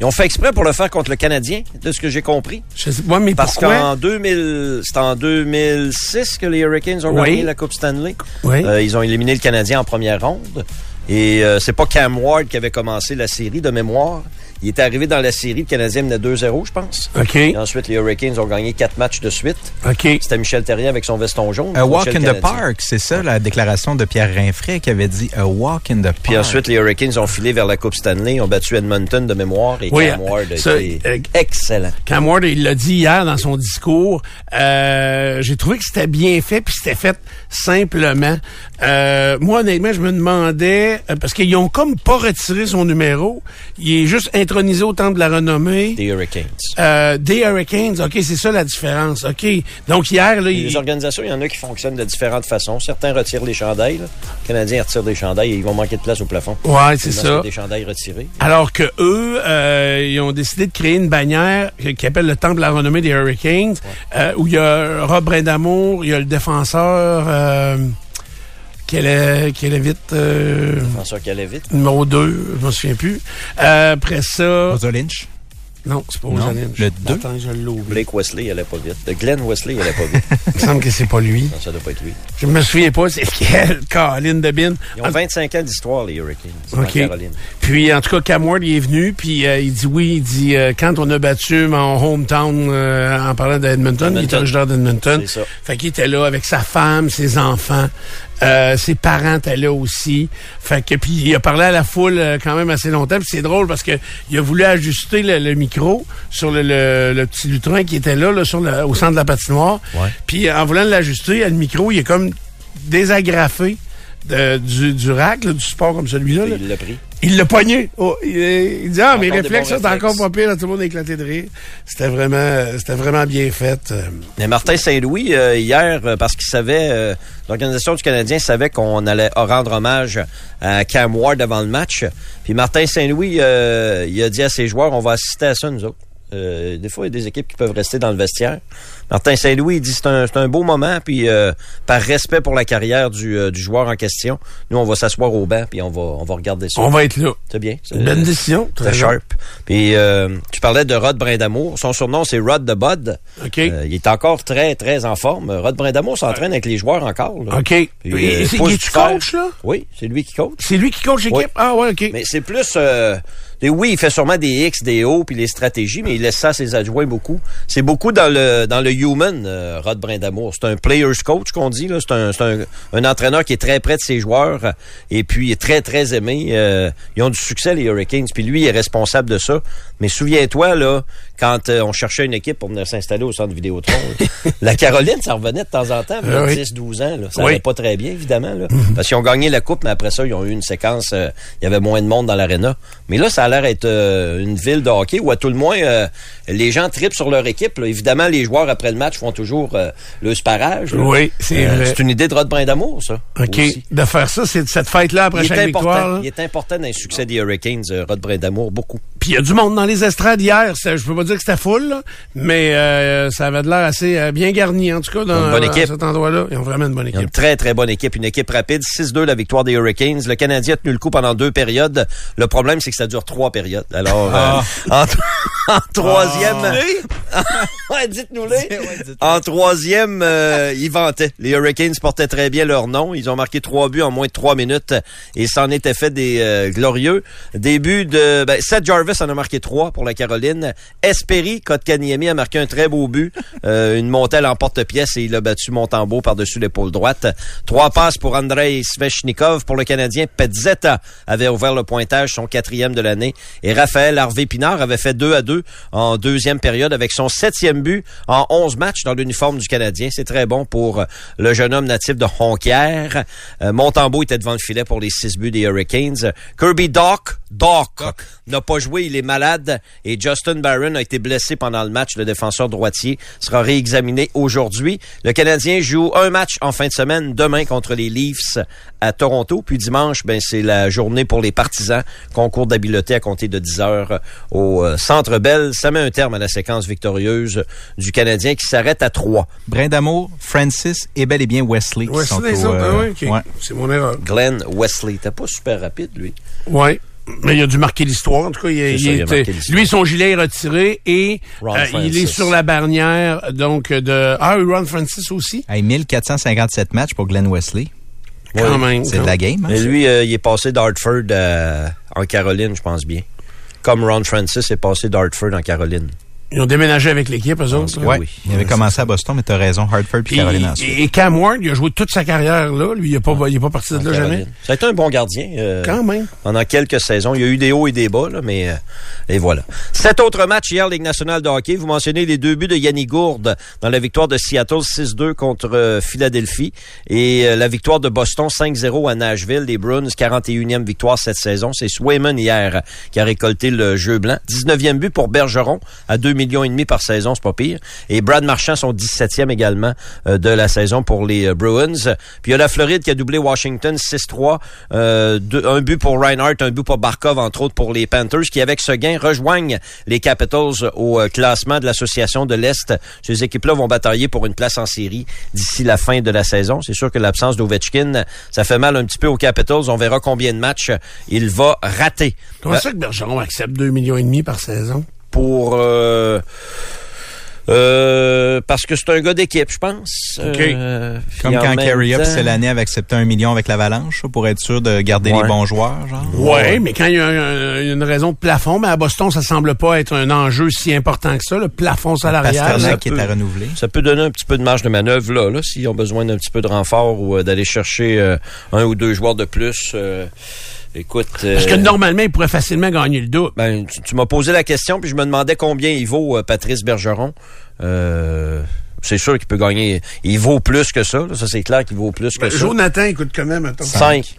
Ils ont fait exprès pour le faire contre le Canadien, de ce que j'ai compris. Je sais pas, mais Parce qu'en 2000, c'est en 2006 que les Hurricanes ont Oui. gagné la Coupe Stanley. Oui. Ils ont éliminé le Canadien en première ronde. Et euh, c'est pas Cam Ward qui avait commencé la série de mémoire. Il était arrivé dans la série, le Canadien menait 2-0, je pense. OK, Et ensuite, les Hurricanes ont gagné quatre matchs de suite. OK. C'était Michel Terrien avec son veston jaune. A walk in the park, c'est ça la déclaration de Pierre Rinfray qui avait dit A walk in the park. Puis ensuite, les Hurricanes ont filé vers la Coupe Stanley, ont battu Edmonton de mémoire et Oui, Cam Ward a ça, été euh, excellent. Cam Ward, il l'a dit hier dans son discours. Euh, J'ai trouvé que c'était bien fait, puis c'était fait simplement. Euh, moi, honnêtement, je me demandais, parce qu'ils ont comme pas retiré son numéro, il est juste intronisé au temple de la renommée. Des Hurricanes. Euh, des Hurricanes, OK, c'est ça la différence. OK, donc hier, là, il... Les organisations, il y en a qui fonctionnent de différentes façons. Certains retirent les chandails. là. Les Canadiens retirent des chandails et ils vont manquer de place au plafond. Ouais, c'est ça. Des chandails retirés. Alors que eux, euh, ils ont décidé de créer une bannière qui appelle le Temple de la renommée des Hurricanes, euh, où il y a Rob Brindamour, il y a le défenseur euh, qui allait, qui allait vite, euh, numéro 2, je me souviens plus. Euh, après ça, Rosa Lynch? Non, c'est pas Non, Anines. le deux? Attends, je l'ai oublié. Blake Wesley, il allait pas vite. De Glenn Wesley, il allait pas vite. (laughs) Il me semble que c'est pas lui. non, ça doit pas être lui. Je me souviens pas, c'est quel (laughs) Colin de Bin. Ils ont 25 ans d'histoire, les Hurricanes. OK. Caroline. Puis, en tout cas, Cam Ward, il est venu, puis euh, il dit oui, il dit, euh, quand on a battu mon hometown, euh, en parlant d'Edmonton, il était originaire d'Edmonton. C'est ça. Fait qu'il était là avec sa femme, ses enfants, euh, ses parents étaient là aussi. Fait que, puis il a parlé à la foule euh, quand même assez longtemps, puis c'est drôle parce que il a voulu ajuster le, le micro sur le, le- le petit lutrin qui était là, là sur le- au centre de la patinoire. Ouais. Puis en voulant l'ajuster, le micro, il est comme désagrafé de- du, du rack, là, du support comme celui-là. là. Il l'a pris. Il l'a pogné. Oh, il, il dit Ah, mes réflexes, c'est encore pas pire. là, tout le monde a éclaté de rire. C'était vraiment, c'était vraiment bien fait. euh. Mais Martin Saint-Louis, euh, hier, euh, parce qu'il savait, euh, l'organisation du Canadien savait qu'on allait rendre hommage à Cam Ward avant le match. Puis Martin Saint-Louis, euh, il a dit à ses joueurs, on va assister à ça, nous autres. Des fois, il y a des équipes qui peuvent rester dans le vestiaire. Martin Saint-Louis, il dit c'est un, c'est un beau moment, puis euh, par respect pour la carrière du, euh, du joueur en question, nous, on va s'asseour au banc, puis on va, on va regarder ça. On va être là. C'est bien. Une bonne décision. Très sharp. Puis euh, tu parlais de Rod Brindamour. Son surnom, c'est Rod the Bud. OK. Euh, il est encore très, très en forme. Rod Brindamour s'entraîne avec les joueurs encore. là. OK. Puis, euh, il- fer. coach, là? Oui, c'est lui qui coach. C'est lui qui coach l'équipe? Oui. Ah, ouais, OK. Mais c'est plus... euh, oui, il fait sûrement des X, des O, puis les stratégies, mais il laisse ça à ses adjoints beaucoup. C'est beaucoup dans le dans le human, euh, Rod Brindamour. C'est un player's coach qu'on dit. C'est un, entraîneur qui est très près de ses joueurs et puis est très, très aimé. Euh, ils ont du succès, les Hurricanes, puis lui, il est responsable de ça. Mais souviens-toi, là, quand euh, on cherchait une équipe pour venir s'installer au centre Vidéotron, (laughs) la Caroline, ça revenait de temps en temps, Ah oui. 10-12 ans. Là. Ça Oui. allait pas très bien, évidemment. Là, Parce qu'ils ont gagné la coupe, mais après ça, ils ont eu une séquence, euh, il y avait moins de monde dans l'aréna. Mais là, ça a l'air être euh, une ville de hockey où, à tout le moins, euh, les gens tripent sur leur équipe. là. Évidemment, les joueurs, après le match, font toujours le sparage. là. Oui, c'est vrai. C'est une idée de Rod Brindamour, ça. OK. aussi. De faire ça, c'est cette fête-là après Il est, chaque victoire. important, il est important dans le succès des Hurricanes, Rod Brindamour, beaucoup. Puis il y a du monde dans les estrades hier. Ça, Je peux pas dire que c'était full, là, mais euh, ça avait de l'air assez euh, bien garni, en tout cas, dans, Une bonne dans équipe. cet endroit-là. Ils ont vraiment une bonne ont une équipe. très, très bonne équipe. Une équipe rapide. 6-2, la victoire des Hurricanes. Le Canadien a tenu le coup pendant deux périodes. Le problème, c'est que ça dure trois périodes. Alors, euh, (laughs) en, en troisième... (laughs) ouais, dites-nous-les. En troisième, euh, ils vantaient. Les Hurricanes portaient très bien leur nom. Ils ont marqué trois buts en moins de trois minutes et c'en était fait des euh, glorieux. Début de... Ben, Seth Jarvis en a marqué trois pour la Caroline. Esperi, Kotkaniemi a marqué un très beau but. (laughs) Euh, une montée à l'emporte-pièce et il a battu Montembeau par-dessus l'épaule droite. Trois passes pour Andrei Svechnikov. Pour le Canadien, Petzetta avait ouvert le pointage, son quatrième de l'année. Et Raphaël Harvey-Pinard avait fait 2 à 2 en deuxième période avec son septième but en 11 matchs dans l'uniforme du Canadien. C'est très bon pour euh, le jeune homme natif de Honquière. Euh, Montembeau était devant le filet pour les six buts des Hurricanes. Kirby Doc, Doc, n'a pas joué, il est malade. Et Justin Barron a été blessé pendant le match. Le défenseur droitier sera réexaminé aujourd'hui. Le Canadien joue un match en fin de semaine, demain contre les Leafs à Toronto. Puis dimanche, ben, c'est la journée pour les partisans. Concours d'habileté à compter de 10 heures au euh, Centre Bell. Ça met un terme à la séquence victorieuse du Canadien qui s'arrête à 3. Brindamour, Francis et bel et bien Wesley. Ouais, c'est autres. euh, ouais, ouais. C'est mon erreur. Glenn Wesley. T'es pas super rapide, lui. Oui. Mais il a dû marquer l'histoire. En tout cas, il, C'est il ça, il a était- marqué l'histoire. lui, son gilet est retiré et euh, il est sur la barrière donc de ah oui, Ron Francis aussi. Hey, 1457 matchs pour Glenn Wesley. Quand même. C'est de la game. hein, Mais lui, euh, il est passé d'Hartford euh, en Caroline, je pense bien. Comme Ron Francis est passé d'Hartford en Caroline. Ils ont déménagé avec l'équipe, eux autres. Ouais, oui. il avait commencé à Boston, mais t'as raison, Hartford puis Caroline ensuite. et Cam Ward, il a joué toute sa carrière là. Lui, il n'est pas, il est pas parti de là Caroline. jamais. Ça a été un bon gardien. euh, Quand même. pendant quelques saisons. Il y a eu des hauts et des bas, là, mais euh, et voilà. Sept autres matchs hier, Ligue nationale de hockey. Vous mentionnez les deux buts de Yannick Gourde dans la victoire de Seattle 6-2 contre euh, Philadelphie et euh, la victoire de Boston 5-0 à Nashville. Les Bruins, 41e victoire cette saison. C'est Swayman hier qui a récolté le jeu blanc. 19e but pour Bergeron à 2 millions et demi par saison, c'est pas pire. Et Brad Marchand, son 17e également euh, de la saison pour les euh, Bruins. Puis il y a la Floride qui a doublé Washington 6-3. Euh, un but pour Reinhardt, un but pour Barkov, entre autres pour les Panthers, qui avec ce gain rejoignent les Capitals au classement de l'Association de l'Est. Ces équipes-là vont batailler pour une place en série d'ici la fin de la saison. C'est sûr que l'absence d'Ovechkin, ça fait mal un petit peu aux Capitals. On verra combien de matchs il va rater. Comment Euh, ça que Bergeron accepte 2 millions et demi par saison? Pour... Euh, euh, parce que c'est un gars d'équipe, je pense. OK. Euh, Comme quand Carey Up, c'est l'année avait accepté un million avec l'Avalanche, pour être sûr de garder Ouais. les bons joueurs, genre. Ouais, mais quand il y a un- une raison de plafond, mais à Boston, ça semble pas être un enjeu si important que ça, le plafond salarial. Pasternak qui peut- est à renouveler. Ça peut donner un petit peu de marge de manœuvre là, là s'ils ont besoin d'un petit peu de renfort ou euh, d'aller chercher euh, un ou deux joueurs de plus. Euh, écoute, Parce que euh, normalement, il pourrait facilement gagner le double. ben, tu, tu m'as posé la question puis je me demandais combien il vaut euh, Patrice Bergeron. Euh, c'est sûr qu'il peut gagner. Il vaut plus que ça. là. Ça c'est clair qu'il vaut plus que Ben, ça. Jonathan, écoute quand même, attends. 5.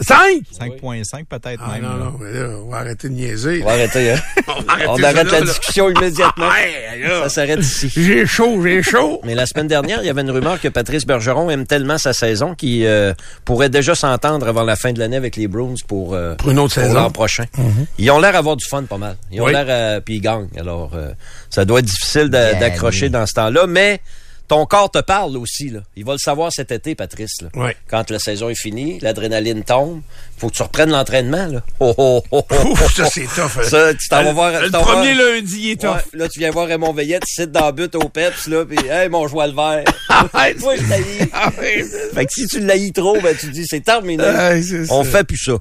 5? 5.5 peut-être Ah même. non, là. non, mais là, on va arrêter de niaiser. On va arrêter, hein? (laughs) On va arrêter On ça arrête là, la là. discussion immédiatement. (laughs) Ouais, là. Ça s'arrête ici. J'ai chaud, j'ai chaud. Mais la semaine dernière, il y avait une rumeur que Patrice Bergeron aime tellement sa saison qu'il euh, pourrait déjà s'entendre avant la fin de l'année avec les Bruins pour, euh, Pour une autre saison. l'an prochain. Ils ont l'air d'avoir du fun pas mal. Ils ont Oui. l'air à- puis ils gagnent. Alors euh, ça doit être difficile d'accrocher dans ce temps-là, mais ton corps te parle aussi là. Il va le savoir cet été Patrice là. Ouais. Quand la saison est finie, l'adrénaline tombe, faut que tu reprennes l'entraînement là. Oh, oh, oh, oh, Ouf, ça oh. c'est tough. hein. Ça, tu t'en vas voir Le premier lundi, est tough. Ouais, là, tu viens voir Raymond Veillette, tu sites dans le but au Peps, là, pis, hey, mon joie le vert. Toi, je t'haïs. Ah. Fait que si tu l'haïs trop, ben, tu te dis, c'est terminé. Ouais, c'est On ça. fait plus ça.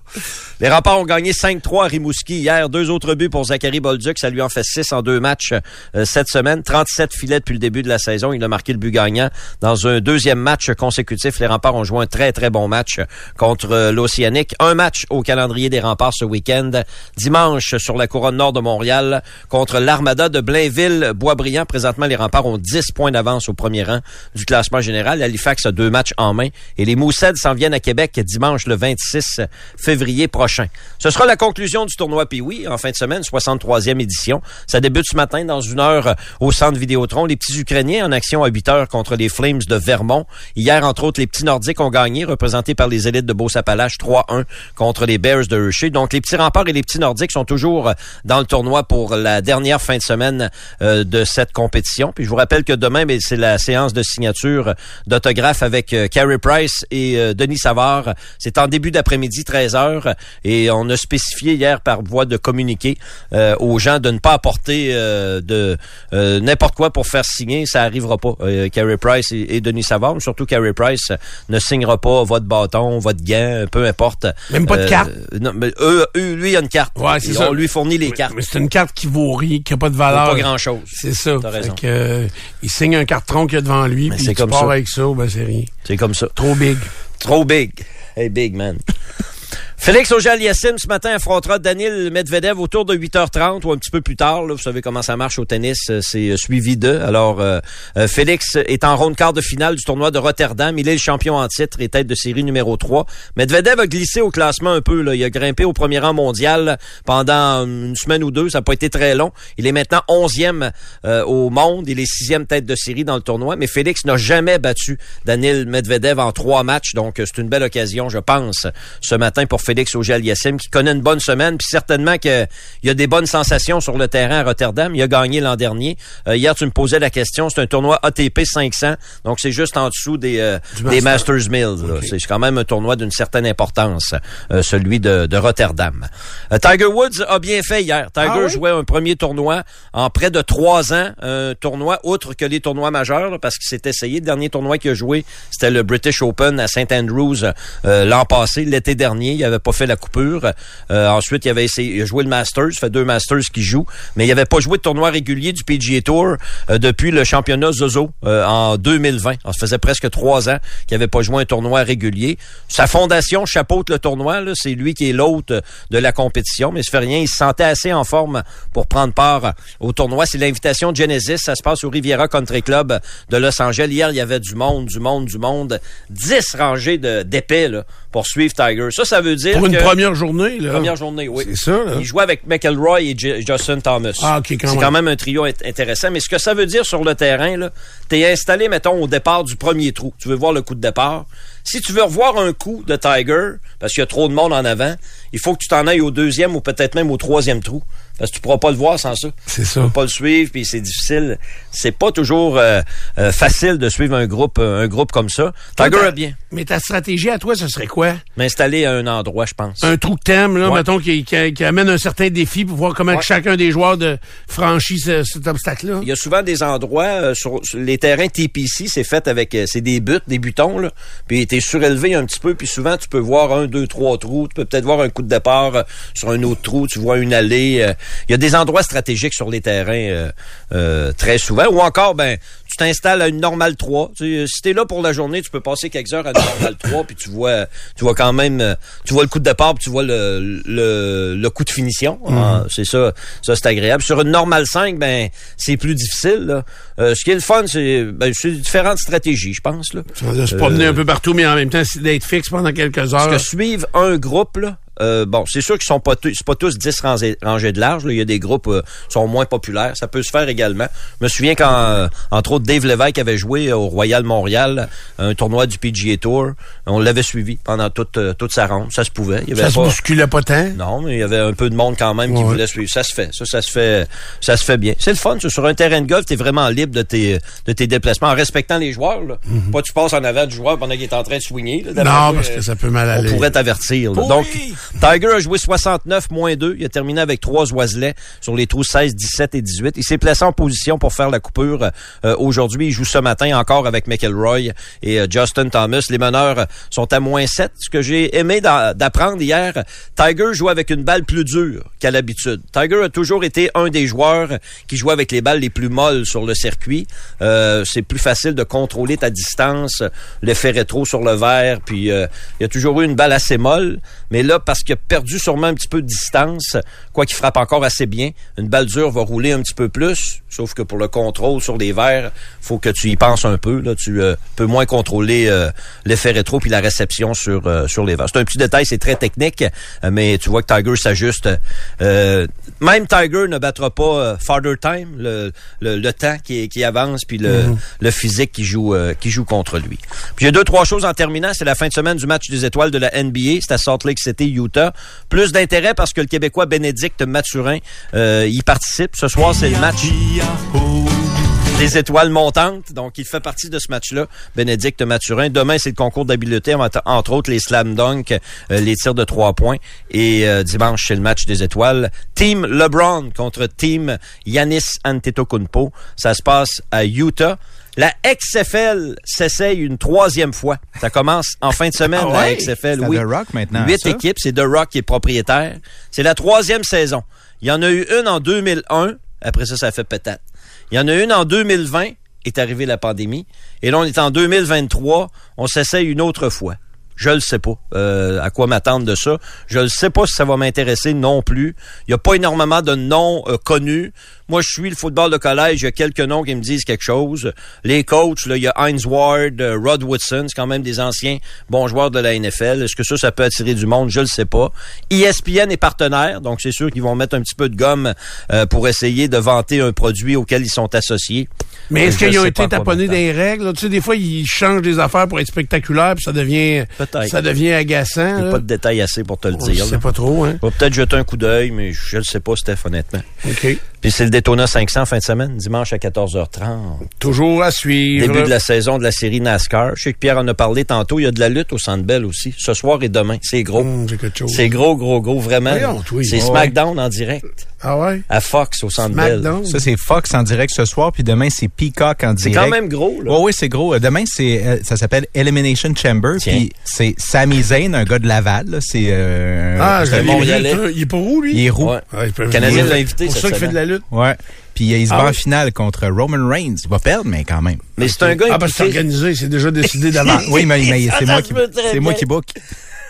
Les remparts ont gagné 5-3 à Rimouski hier. Deux autres buts pour Zachary Bolduc. Ça lui en fait 6 en deux matchs euh, cette semaine. 37 filets depuis le début de la saison. Il a marqué le but gagnant dans un deuxième match consécutif. Les remparts ont joué un très, très bon match contre euh, l'Océanique. Un match au calendrier des remparts ce week-end. Dimanche, sur la couronne nord de Montréal, contre l'Armada de Blainville-Boisbriand. Présentement, les remparts ont 10 points d'avance au premier rang du classement général. Halifax a deux matchs en main. Et les Mousseds s'en viennent à Québec dimanche le 26 février prochain. Ce sera la conclusion du tournoi Pee-Wee en fin de semaine, 63e édition. Ça débute ce matin dans une heure au centre Vidéotron. Les petits Ukrainiens en action à 8 contre les Flames de Vermont. Hier, entre autres, les petits Nordiques ont gagné, représentés par les élites de Beauce-Appalaches, 3-1 contre les Bears de Hershey. Donc, les petits remparts et les petits Nordiques sont toujours euh, dans le tournoi pour la dernière fin de semaine euh, de cette compétition. Puis, je vous rappelle que demain, ben, c'est la séance de signature d'autographes avec euh, Carey Price et euh, Denis Savard. C'est en début d'après-midi, 13 heures. Et on a spécifié hier par voie de communiqué euh, aux gens de ne pas apporter euh, de euh, n'importe quoi pour faire signer. Ça arrivera pas. Euh, Carey Price et, et Denis Savard, mais surtout Carey Price ne signera pas votre bâton, votre gant, peu importe. Même pas de Euh, carte. Non, mais eux, eux, lui, il a une carte. Ouais, c'est ça. On lui fournit les Mais- cartes. Mais c'est une carte qui vaut rien, qui a pas de valeur. pas grand-chose. C'est ça. T'as Fait raison. que, euh, il signe un carton qu'il y a devant lui, Mais puis comme pars ça. avec ça, ben c'est rien. C'est comme ça. Trop big. Trop big. Hey, big man. Félix Auger-Aliassime, ce matin, affrontera Daniel Medvedev autour de 8h30 ou un petit peu plus tard. Vous savez comment ça marche au tennis, euh, c'est euh, suivi d'eux. Alors, euh, Félix est en ronde quart de finale du tournoi de Rotterdam. Il est le champion en titre et tête de série numéro 3. Medvedev a glissé au classement un peu. Il a grimpé au premier rang mondial pendant une semaine ou deux. Ça n'a pas été très long. Il est maintenant 11e euh, au monde. Il est sixième tête de série dans le tournoi. Mais Félix n'a jamais battu Daniel Medvedev en trois matchs. Donc, c'est une belle occasion, je pense, ce matin pour Félix Auger-Aliassime, qui connaît une bonne semaine. Puis certainement qu'il y a des bonnes sensations sur le terrain à Rotterdam. Il a gagné l'an dernier. Euh, hier, tu me posais la question. C'est un tournoi ATP 500. Donc, c'est juste en dessous des, euh, des Master. Masters Mills. là. C'est quand même un tournoi d'une certaine importance, euh, celui de, de Rotterdam. Tiger Woods a bien fait hier. Tiger Ah oui? jouait un premier tournoi en près de trois ans. Un tournoi, outre que les tournois majeurs, là, parce qu'il s'est essayé. Le dernier tournoi qu'il a joué, c'était le British Open à St. Andrews l'an passé, l'été dernier. Il avait pas fait la coupure. Euh, ensuite, il avait essayé, il a joué le Masters, fait deux Masters qu'il joue, mais il avait pas joué de tournoi régulier du PGA Tour euh, depuis le championnat Zozo euh, en 2020. Alors, ça faisait presque trois ans qu'il avait pas joué un tournoi régulier. Sa fondation chapeaute le tournoi, c'est lui qui est l'hôte de la compétition, mais ça fait rien. Il se sentait assez en forme pour prendre part au tournoi. C'est l'invitation de Genesis. Ça se passe au Riviera Country Club de Los Angeles. Hier, il y avait du monde, du monde, du monde. Dix rangées d'épais pour suivre Tiger. Ça, ça veut dire Pour une que- première journée, là. Première journée, oui. C'est ça, là. Il jouait avec McElroy et J- Justin Thomas. Ah, ok, quand C'est quand même un trio int- intéressant. Mais ce que ça veut dire sur le terrain, là, t'es installé, mettons, au départ du premier trou. Tu veux voir le coup de départ. Si tu veux revoir un coup de Tiger, parce qu'il y a trop de monde en avant, il faut que tu t'en ailles au deuxième ou peut-être même au troisième trou. Parce que tu pourras pas le voir sans ça. C'est ça. Tu peux pas le suivre, puis c'est difficile. C'est pas toujours euh, euh, facile de suivre un groupe euh, un groupe comme ça. Tiger bien Mais ta stratégie à toi, ce serait quoi? m'installer à un endroit, je pense. Un trou que t'aimes, là, Ouais. mettons, qui, qui- qui amène un certain défi pour voir comment Ouais. chacun des joueurs de franchit ce- cet obstacle-là. Il y a souvent des endroits euh, sur, sur les terrains TPC, c'est fait avec euh, c'est des buts, des butons là. Puis t'es surélevé un petit peu, puis souvent tu peux voir un, deux, trois trous. Tu peux peut-être voir un coup de départ sur un autre trou. Tu vois une allée. Euh. Il y a des endroits stratégiques sur les terrains euh, euh, très souvent. Ou encore, ben tu t'installes à une normale 3. Tu sais, si t'es là pour la journée, tu peux passer quelques heures à une normale 3, puis tu vois tu vois quand même euh, tu vois le coup de départ, puis tu vois le, le, le coup de finition. Ah, c'est ça, ça c'est agréable. Sur une normale 5, ben c'est plus difficile. là. Euh, ce qui est le fun, c'est ben, c'est différentes stratégies, je pense. Là. De se promener un peu partout, mais en même temps, c'est d'être fixe pendant quelques heures. Parce que suivre un groupe, là, euh, bon, c'est sûr qu'ils sont pas, tous- c'est pas tous 10 rangées, rangées de large. là. Il y a des groupes euh, qui sont moins populaires. Ça peut se faire également. Je me souviens quand, euh, entre autres, Dave Lévesque avait joué au Royal Montréal, un tournoi du PGA Tour. On l'avait suivi pendant toute, euh, toute sa ronde. Ça se pouvait. Il y avait ça se bousculait pas tant? non, mais il y avait un peu de monde quand même qui voulait suivre. Ça se fait. Ça, ça se fait. Ça se fait bien. C'est le fun. ça. Sur un terrain de golf, t'es vraiment libre de tes, de tes déplacements en respectant les joueurs. Là. Pas tu passes en avant du joueur pendant qu'il est en train de swinger. là. Mhm. Non, parce euh, que ça peut mal on aller. pourrait t'avertir. Donc, Tiger a joué 69 moins 2. Il a terminé avec trois oiselets sur les trous 16, 17 et 18. Il s'est placé en position pour faire la coupure euh, aujourd'hui. Il joue ce matin encore avec McElroy et euh, Justin Thomas. Les meneurs sont à moins 7. Ce que j'ai aimé d'a- d'apprendre hier, Tiger joue avec une balle plus dure qu'à l'habitude. Tiger a toujours été un des joueurs qui joue avec les balles les plus molles sur le circuit. Euh, c'est plus facile de contrôler ta distance, l'effet rétro sur le verre, puis il a toujours eu une balle assez molle, mais là, parce qu'il a perdu sûrement un petit peu de distance, quoi qu'il frappe encore assez bien, une balle dure va rouler un petit peu plus, sauf que pour le contrôle sur les verres, faut que tu y penses un peu, là, tu euh, peux moins contrôler euh, l'effet rétro puis la réception sur, euh, sur les verres. C'est un petit détail, c'est très technique, mais tu vois que Tiger s'ajuste. Même Tiger ne battra pas Farther Time, le, le, le temps qui, qui avance, puis le, le physique qui joue, qui joue contre lui. Puis il y a deux, trois choses en terminant. C'est la fin de semaine du match des étoiles de la NBA. C'est à Salt Lake City, Plus d'intérêt parce que le Québécois Bénédicte Mathurin euh, y participe. Ce soir, c'est le match des étoiles montantes. Donc, il fait partie de ce match-là, Bénédicte Mathurin. Demain, c'est le concours d'habileté, entre, entre autres les slam dunk, euh, les tirs de trois points. Et euh, dimanche, c'est le match des étoiles. Team LeBron contre Team Yanis Antetokounmpo. Ça se passe à Utah. La XFL s'essaye une troisième fois. Ça commence en fin de semaine, Ah la? XFL. Oui. The Rock maintenant, Huit ça? équipes. C'est The Rock qui est propriétaire. C'est la troisième saison. Il y en a eu une en 2001. Après ça, ça a fait peut-être. Il y en a une en 2020. Est arrivée la pandémie. Et là, on est en 2023. On s'essaye une autre fois. Je le sais pas euh, à quoi m'attendre de ça. Je ne sais pas si ça va m'intéresser non plus. Il n'y a pas énormément de noms euh, connus. Moi, je suis le football de collège. Il y a quelques noms qui me disent quelque chose. Les coachs, là, il y a Heinz Ward, euh, Rod Woodson, c'est quand même des anciens bons joueurs de la NFL. Est-ce que ça, ça peut attirer du monde? Je le sais pas. ESPN est partenaire, donc c'est sûr qu'ils vont mettre un petit peu de gomme euh, pour essayer de vanter un produit auquel ils sont associés. Mais est-ce qu'ils ont été taponnés des règles? Tu sais, des fois, ils changent des affaires pour être spectaculaires, puis ça devient, Peut-être. ça devient agaçant. Il n'y a pas de détails assez pour te le On dire. sait là. pas trop, hein? On va peut-être jeter un coup d'œil, mais je ne sais pas, Steph, honnêtement. OK. Puis c'est le Daytona 500 fin de semaine, dimanche à 14h30. Toujours à suivre. Début de la saison de la série NASCAR. Je sais que Pierre en a parlé tantôt. Il y a de la lutte au Centre Bell aussi. Ce soir et demain. C'est gros. Hum. C'est gros, gros, gros, vraiment. Oui. C'est. SmackDown en direct Ah ouais? à Fox au Centre Bell. Ça, c'est Fox en direct ce soir, puis demain, c'est Peacock en C'est direct. quand même gros, là. Oui, oui, c'est gros. Demain, c'est euh, ça s'appelle Elimination Chamber, Tiens. puis c'est Sami Zayn, un gars de Laval. là. C'est euh, Ah, je. Montréalais. Il est pas où, lui? il est roux. Ouais. Ah, il peut- Le Canadien il- l'a invité pour ça qu'il fait de la lutte. Ouais. Puis il se Ah bat en oui? finale contre Roman Reigns. Il va perdre, mais quand même. Mais c'est un gars Ah, parce que c'est organisé, c'est déjà décidé d'avance. (laughs) Oui, mais, mais (laughs) c'est moi qui c'est moi qui book.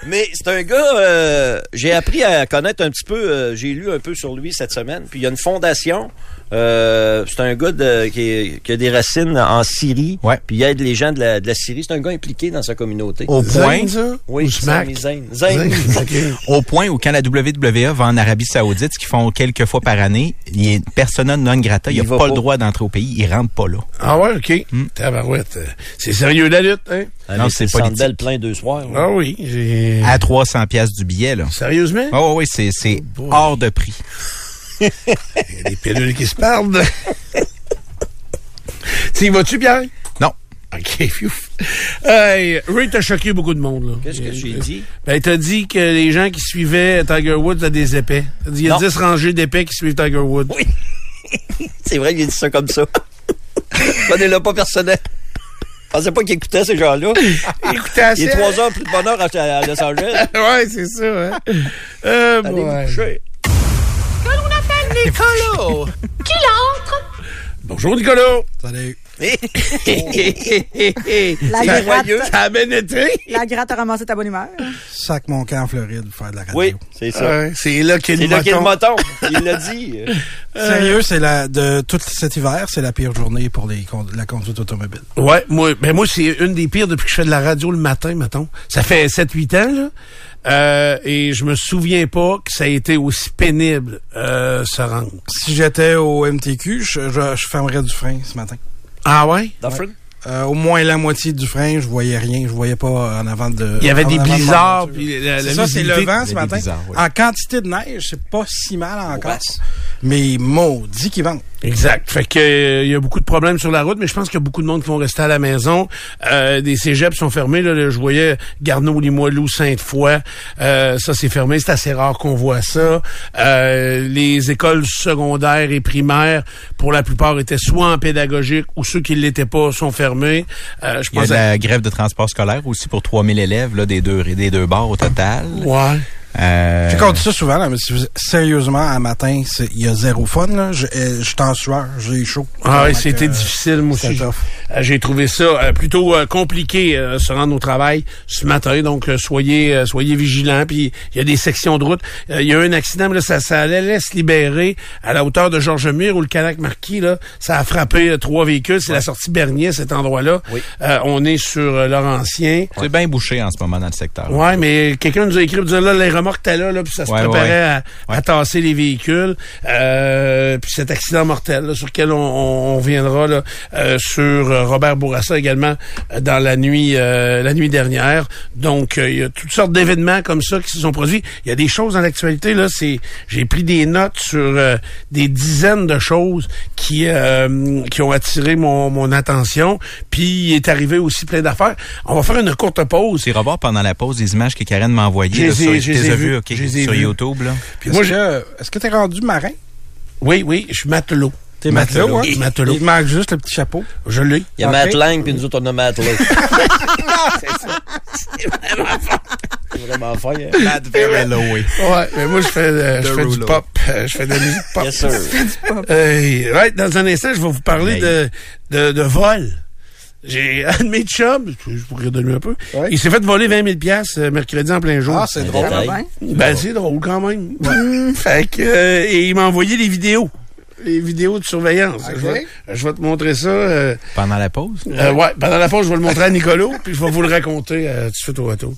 Mais c'est un gars, euh, j'ai appris à connaître un petit peu, euh, j'ai lu un peu sur lui cette semaine. Puis il y a une fondation, euh, c'est un gars de, qui, est- qui a des racines en Syrie. Ouais. Puis il aide les gens de la, de la Syrie. C'est un gars impliqué dans sa communauté. Au point, Zayn, ça? Oui, Zayn. Zayn. Zayn, OK. au point où quand la WWE va en Arabie Saoudite, ce qu'ils font quelques fois par année, il est persona non grata, il n'a pas, pas. le droit d'entrer au pays, il rentre pas là. Ah ouais, OK. Hmm. Tabarouette. C'est sérieux la lutte, hein? Ah, Non, c'est. Bell plein deux soirs. Ah oui. j'ai- À 300 pièces du billet là. Sérieusement? Ah oui, oui, c'est c'est boy. hors de prix. (laughs) Il y a des pilules qui se perdent. (laughs) tu y vas-tu, Pierre? Non. OK, fiouf. Hey, Ray t'a choqué beaucoup de monde, là. Qu'est-ce que j'ai dit? Ben, t'as dit que les gens qui suivaient Tiger Woods a des épais. T'as dit, il y a Non. 10 rangées d'épais qui suivent Tiger Woods. Oui. (laughs) C'est vrai qu'il a dit ça comme ça. Prenez-le pas personnel. Je pensais pas qu'il écoutait ces gens-là. Écoutez assez. Il est trois heures plus de bonheur à, à Los Angeles. ouais, c'est ça, hein. Euh, Allez vous boy. coucher. Bonjour, Nicolas. Salut. (laughs) La gratte. Ça a bien été. la gratte a ramassé ta bonne humeur. Sac mon camp en Floride pour faire de la radio. Oui, c'est ça. C'est là qu'il a là le moton. moton. Il l'a dit. (laughs) Sérieux, c'est la de tout cet hiver, c'est la pire journée pour les la conduite automobile. Ouais, moi, ben moi c'est une des pires depuis que je fais de la radio le matin, mettons. Ça fait 7-8 ans, là. Euh, et je me souviens pas que ça a été aussi pénible, euh, se rendre. Si j'étais au MTQ, je, je, je fermerais du frein ce matin. Ah ouais? Dufferin? Euh, au moins la moitié du frein, je voyais rien, je voyais pas en avant de. Il y avait des de blizzards, puis la, ça, c'est le vent ce matin. oui. En quantité de neige, c'est pas si mal encore. Ouais. Mais maudit qui vente. Exact. Fait que euh, il y a beaucoup de problèmes sur la route, mais je pense qu'il y a beaucoup de monde qui vont rester à la maison. Euh, des cégeps sont fermés. Là, je voyais Garneau, Limoilou, Sainte-Foy. Euh, ça, c'est fermé. C'est assez rare qu'on voit ça. Euh, les écoles secondaires et primaires, pour la plupart, étaient soit en pédagogique ou ceux qui ne l'étaient pas sont fermés. Euh, je Il y a pense à... la grève de transport scolaire aussi pour 3000 élèves là, des deux des deux bars au total. Ouais. Euh, J'ai compté ça souvent, là, mais si vous- sérieusement, à matin, c'est- il y a zéro fun. Là. Je, euh, je suis en sueur, j'ai chaud. Ah oui, c'était euh, difficile, moi aussi. Euh, J'ai trouvé ça euh, plutôt euh, compliqué euh, se rendre au travail ce matin. Donc euh, soyez euh, soyez vigilants. Puis il y a des sections de route. Euh, Il y a eu un accident, mais là, ça, ça allait se libérer à la hauteur de Georges Mur où le Canac Marquis là, ça a frappé euh, trois véhicules. C'est la sortie Bernier, cet endroit-là. Oui. Euh, on est sur euh, Laurentien. c'est bien bouché en ce moment dans le secteur. Ouais, mais quelqu'un nous a écrit pour dire là, les étaient là, là, puis ça se Ouais, préparait ouais. À, à tasser les véhicules. Euh, puis cet accident mortel là, sur lequel on, on, on viendra là, euh, sur euh, Robert Bourassa également euh, dans la nuit euh, la nuit dernière. Donc il y a toutes sortes d'événements comme ça qui se sont produits. Il y a des choses dans l'actualité là. C'est j'ai pris des notes sur euh, des dizaines de choses qui euh, qui ont attiré mon, mon attention. Puis il est arrivé aussi plein d'affaires. On va faire une courte pause. C'est revoir pendant la pause des images que Karen m'a envoyées je tu ok, Je les ai sur. YouTube là. Puis Est-ce moi, je- que est-ce que t'es rendu marin? oui, oui, je suis matelot. T'es matelot, hein? Je suis matelot. Il manque juste le petit chapeau. Je l'ai. Il y a Ok. Matt Lang, puis nous autres, on a Matt Lang. (laughs) C'est vraiment fort. hein? Matt Verello, oui. Ouais, mais moi, je fais, euh, je The fais du pop. Euh, Je fais de la musique pop. Yes, sir. (laughs) Euh, ouais, dans un instant, je vais vous parler de, de, de vol. J'ai (laughs) un de mes chums, je pourrais donner un peu, Ouais. il s'est fait voler 20 000 piastres, euh, mercredi en plein jour. Ah, c'est drôle. Ouais. Ben, c'est drôle quand même. (laughs) fait que, euh, et il m'a envoyé les vidéos. Les vidéos de surveillance. Je, vais, je vais te montrer ça. Euh, Pendant la pause? euh, ouais, pendant la pause, je vais le montrer à Nicolas, (laughs) puis je vais vous le raconter euh, tout de suite au retour.